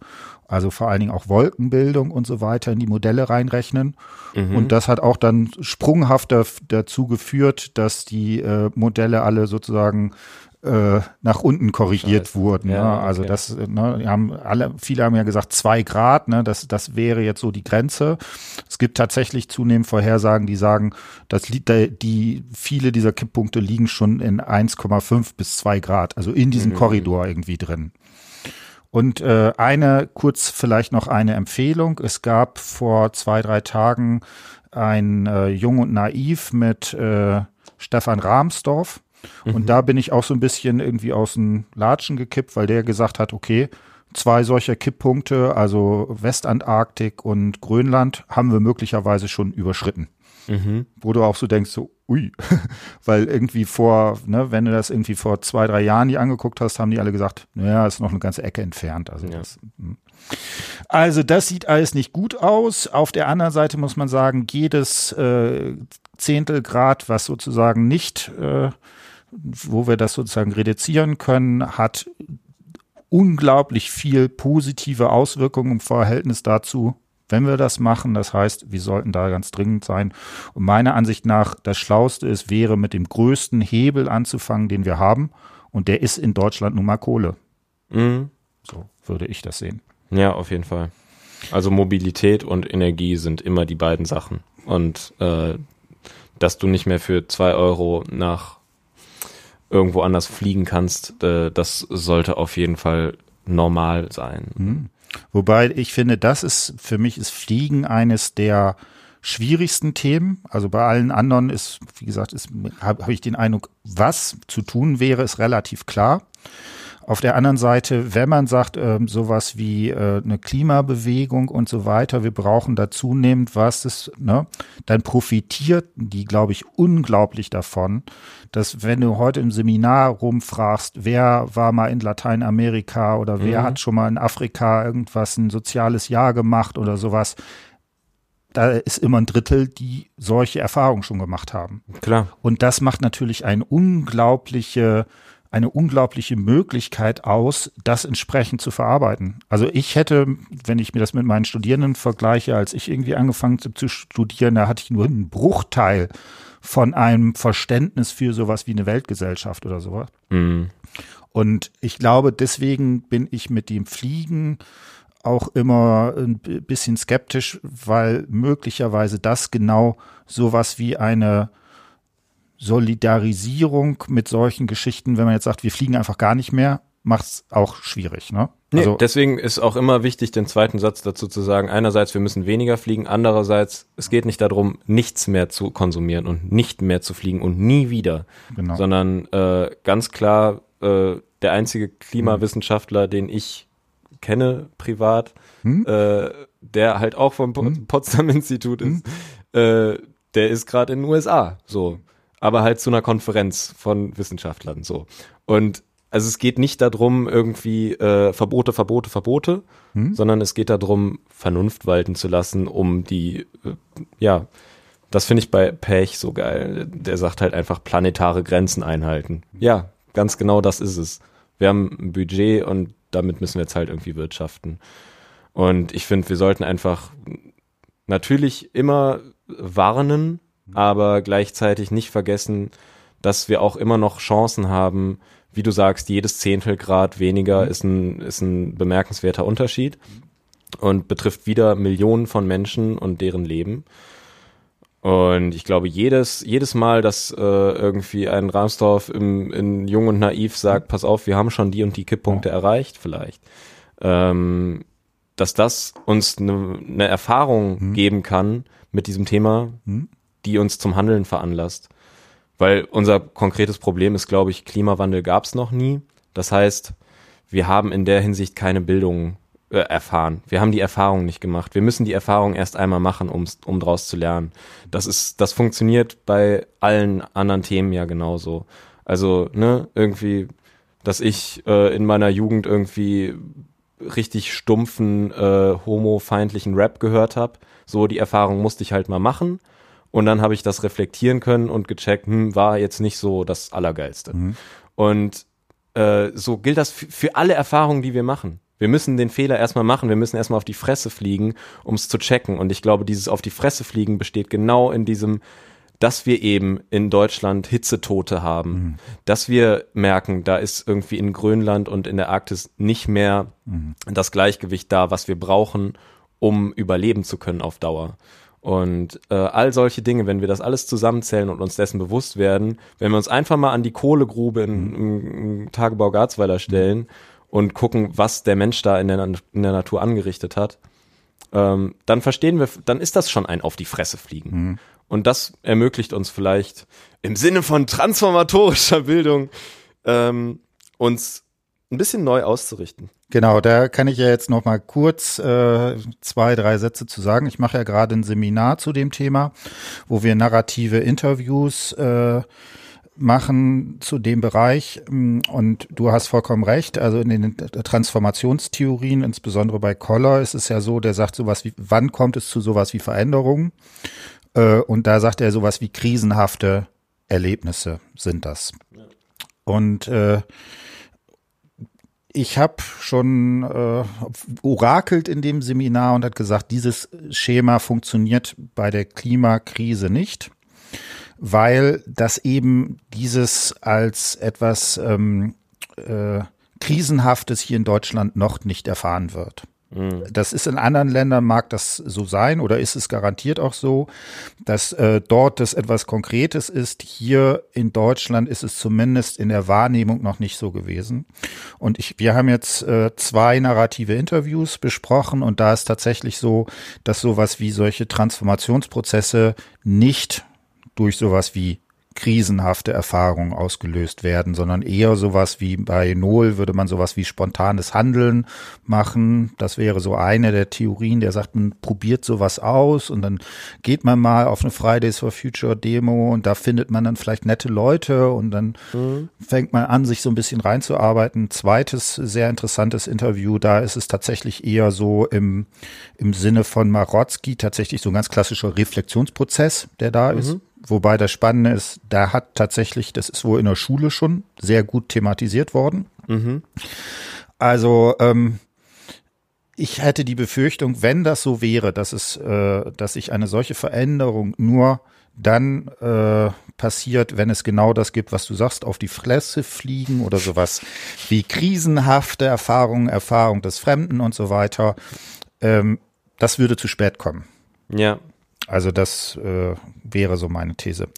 also vor allen Dingen auch Wolkenbildung und so weiter in die Modelle reinrechnen. Und das hat auch dann sprunghaft dazu geführt, dass die äh, Modelle alle sozusagen äh, nach unten korrigiert Scheiße. wurden. Ja, ne? Also okay. das, ne, haben alle, viele haben ja gesagt, zwei Grad, ne, das, das wäre jetzt so die Grenze. Es gibt tatsächlich zunehmend Vorhersagen, die sagen, dass da- die viele dieser Kipppunkte liegen schon in 1,5 bis 2 Grad, also in diesem Korridor irgendwie drin. Und äh, eine, kurz vielleicht noch eine Empfehlung. Es gab vor zwei, drei Tagen ein äh, Jung und Naiv mit äh, Stefan Rahmsdorf. Und da bin ich auch so ein bisschen irgendwie aus dem Latschen gekippt, weil der gesagt hat, okay, zwei solcher Kipppunkte, also Westantarktik und Grönland, haben wir möglicherweise schon überschritten. Wo du auch so denkst, so, ui, weil irgendwie vor, ne, wenn du das irgendwie vor zwei, drei Jahren die angeguckt hast, haben die alle gesagt, naja, ist noch eine ganze Ecke entfernt. Also Ja. das, hm. also das sieht alles nicht gut aus. Auf der anderen Seite muss man sagen, jedes äh, Zehntelgrad, was sozusagen nicht, äh, wo wir das sozusagen reduzieren können, hat unglaublich viel positive Auswirkungen im Verhältnis dazu, wenn wir das machen. Das heißt, wir sollten da ganz dringend sein. Und meiner Ansicht nach, das Schlauste ist, wäre mit dem größten Hebel anzufangen, den wir haben. Und der ist in Deutschland nun mal Kohle. Mhm. So würde ich das sehen. Ja, auf jeden Fall. Also Mobilität und Energie sind immer die beiden Sachen. Und äh, dass du nicht mehr für zwei Euro nach irgendwo anders fliegen kannst, äh, das sollte auf jeden Fall normal sein. Wobei ich finde, das ist für mich ist Fliegen eines der schwierigsten Themen. Also bei allen anderen ist, wie gesagt, habe hab ich den Eindruck, was zu tun wäre, ist relativ klar. Auf der anderen Seite, wenn man sagt, ähm, sowas wie äh, eine Klimabewegung und so weiter, wir brauchen da zunehmend was, das, ne, dann profitiert die, glaube ich, unglaublich davon, dass wenn du heute im Seminar rumfragst, wer war mal in Lateinamerika oder wer hat schon mal in Afrika irgendwas, ein soziales Jahr gemacht oder sowas, da ist immer ein Drittel, die solche Erfahrungen schon gemacht haben. Klar. Und das macht natürlich eine unglaubliche, eine unglaubliche Möglichkeit aus, das entsprechend zu verarbeiten. Also ich hätte, wenn ich mir das mit meinen Studierenden vergleiche, als ich irgendwie angefangen habe zu studieren, da hatte ich nur einen Bruchteil von einem Verständnis für sowas wie eine Weltgesellschaft oder sowas. Mhm. Und ich glaube, deswegen bin ich mit dem Fliegen auch immer ein bisschen skeptisch, weil möglicherweise das genau sowas wie eine Solidarisierung mit solchen Geschichten, wenn man jetzt sagt, wir fliegen einfach gar nicht mehr, macht es auch schwierig. Ne? Nee, Also, deswegen ist auch immer wichtig, den zweiten Satz dazu zu sagen. Einerseits, wir müssen weniger fliegen. Andererseits, es geht nicht darum, nichts mehr zu konsumieren und nicht mehr zu fliegen und nie wieder. Genau. Sondern äh, ganz klar, äh, der einzige Klimawissenschaftler, den ich kenne, privat, Hm? äh, der halt auch vom Po- Potsdam-Institut ist, äh, der ist gerade in den USA. So. Aber halt zu einer Konferenz von Wissenschaftlern. So. Und also es geht nicht darum, irgendwie äh, Verbote, Verbote, Verbote, sondern es geht darum, Vernunft walten zu lassen, um die, äh, ja, Das finde ich bei Pech so geil. Der sagt halt einfach planetare Grenzen einhalten. Ja, ganz genau das ist es. Wir haben ein Budget und damit müssen wir jetzt halt irgendwie wirtschaften. Und ich finde, wir sollten einfach natürlich immer warnen, aber gleichzeitig nicht vergessen, dass wir auch immer noch Chancen haben, wie du sagst, jedes Zehntelgrad weniger ist ein, ist ein bemerkenswerter Unterschied und betrifft wieder Millionen von Menschen und deren Leben. Und ich glaube, jedes, jedes Mal, dass äh, irgendwie ein Ramsdorf im, in Jung und Naiv sagt, pass auf, wir haben schon die und die Kipppunkte ja. erreicht, vielleicht, ähm, dass das uns eine ne Erfahrung hm. geben kann mit diesem Thema, hm. Die uns zum Handeln veranlasst. Weil unser konkretes Problem ist, glaube ich, Klimawandel gab es noch nie. Das heißt, wir haben in der Hinsicht keine Bildung äh, erfahren. Wir haben die Erfahrung nicht gemacht. Wir müssen die Erfahrung erst einmal machen, um's, um daraus zu lernen. Das ist, das funktioniert bei allen anderen Themen ja genauso. Also, ne, irgendwie, dass ich äh, in meiner Jugend irgendwie richtig stumpfen, äh, homofeindlichen Rap gehört habe. So, die Erfahrung musste ich halt mal machen. Und dann habe ich das reflektieren können und gecheckt, hm, war jetzt nicht so das Allergeilste. Mhm. Und äh, so gilt das für alle Erfahrungen, die wir machen. Wir müssen den Fehler erstmal machen, wir müssen erstmal auf die Fresse fliegen, um es zu checken. Und ich glaube, dieses auf die Fresse fliegen besteht genau in diesem, dass wir eben in Deutschland Hitzetote haben, mhm. dass wir merken, da ist irgendwie in Grönland und in der Arktis nicht mehr mhm. das Gleichgewicht da, was wir brauchen, um überleben zu können auf Dauer. Und äh, all solche Dinge, wenn wir das alles zusammenzählen und uns dessen bewusst werden, wenn wir uns einfach mal an die Kohlegrube in, mhm. im, im Tagebau Garzweiler stellen mhm. und gucken, was der Mensch da in der, in der Natur angerichtet hat, ähm, dann verstehen wir, dann ist das schon ein auf die Fresse fliegen. Mhm. Und das ermöglicht uns vielleicht im Sinne von transformatorischer Bildung ähm, uns ein bisschen neu auszurichten. Genau, da kann ich ja jetzt noch mal kurz äh, zwei, drei Sätze zu sagen. Ich mache ja gerade ein Seminar zu dem Thema, wo wir narrative Interviews äh, machen zu dem Bereich. Und du hast vollkommen recht. Also in den Transformationstheorien, insbesondere bei Koller, ist es ja so, der sagt sowas wie, wann kommt es zu sowas wie Veränderungen? Äh, und da sagt er sowas wie krisenhafte Erlebnisse sind das. Und äh, ich habe schon äh, orakelt in dem Seminar und hat gesagt, dieses Schema funktioniert bei der Klimakrise nicht, weil das eben dieses als etwas ähm, äh, Krisenhaftes hier in Deutschland noch nicht erfahren wird. Mhm. Das ist in anderen Ländern, mag das so sein oder ist es garantiert auch so, dass äh, dort das etwas Konkretes ist. Hier in Deutschland ist es zumindest in der Wahrnehmung noch nicht so gewesen. Und ich, wir haben jetzt äh, zwei narrative Interviews besprochen und da ist tatsächlich so, dass sowas wie solche Transformationsprozesse nicht durch sowas wie krisenhafte Erfahrungen ausgelöst werden, sondern eher sowas wie bei Noel würde man sowas wie spontanes Handeln machen. Das wäre so eine der Theorien, der sagt, man probiert sowas aus und dann geht man mal auf eine Fridays for Future Demo und da findet man dann vielleicht nette Leute und dann mhm. fängt man an, sich so ein bisschen reinzuarbeiten. Zweites sehr interessantes Interview, da ist es tatsächlich eher so im, im Sinne von Marotzki tatsächlich so ein ganz klassischer Reflexionsprozess, der da mhm. ist Wobei das Spannende ist, da hat tatsächlich, das ist wohl in der Schule schon sehr gut thematisiert worden. Mhm. Also ähm, ich hätte die Befürchtung, wenn das so wäre, dass es, äh, dass sich eine solche Veränderung nur dann äh, passiert, wenn es genau das gibt, was du sagst, auf die Fresse fliegen oder sowas wie krisenhafte Erfahrungen, Erfahrung des Fremden und so weiter. Ähm, das würde zu spät kommen. Ja. Also das äh, wäre so meine These.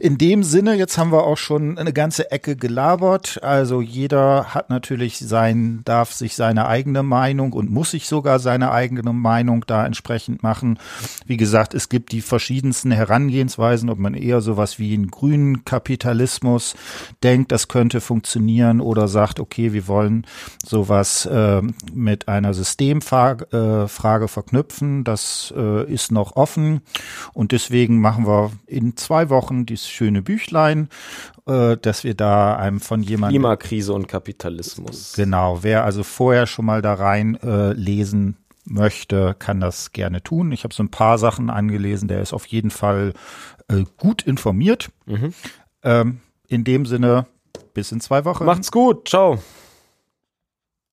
In dem Sinne, jetzt haben wir auch schon eine ganze Ecke gelabert. Also jeder hat natürlich sein, darf sich seine eigene Meinung und muss sich sogar seine eigene Meinung da entsprechend machen. Wie gesagt, es gibt die verschiedensten Herangehensweisen, ob man eher sowas wie einen grünen Kapitalismus denkt, das könnte funktionieren oder sagt, okay, wir wollen sowas äh, mit einer Systemfrage äh, verknüpfen. Das äh, ist noch offen und deswegen machen wir in zwei Wochen dieses schöne Büchlein, äh, dass wir da einem von jemandem. Klimakrise und Kapitalismus. Genau, wer also vorher schon mal da rein äh, lesen möchte, kann das gerne tun. Ich habe so ein paar Sachen angelesen. Der ist auf jeden Fall äh, gut informiert. Mhm. Ähm, in dem Sinne, bis in zwei Wochen. Macht's gut. Ciao.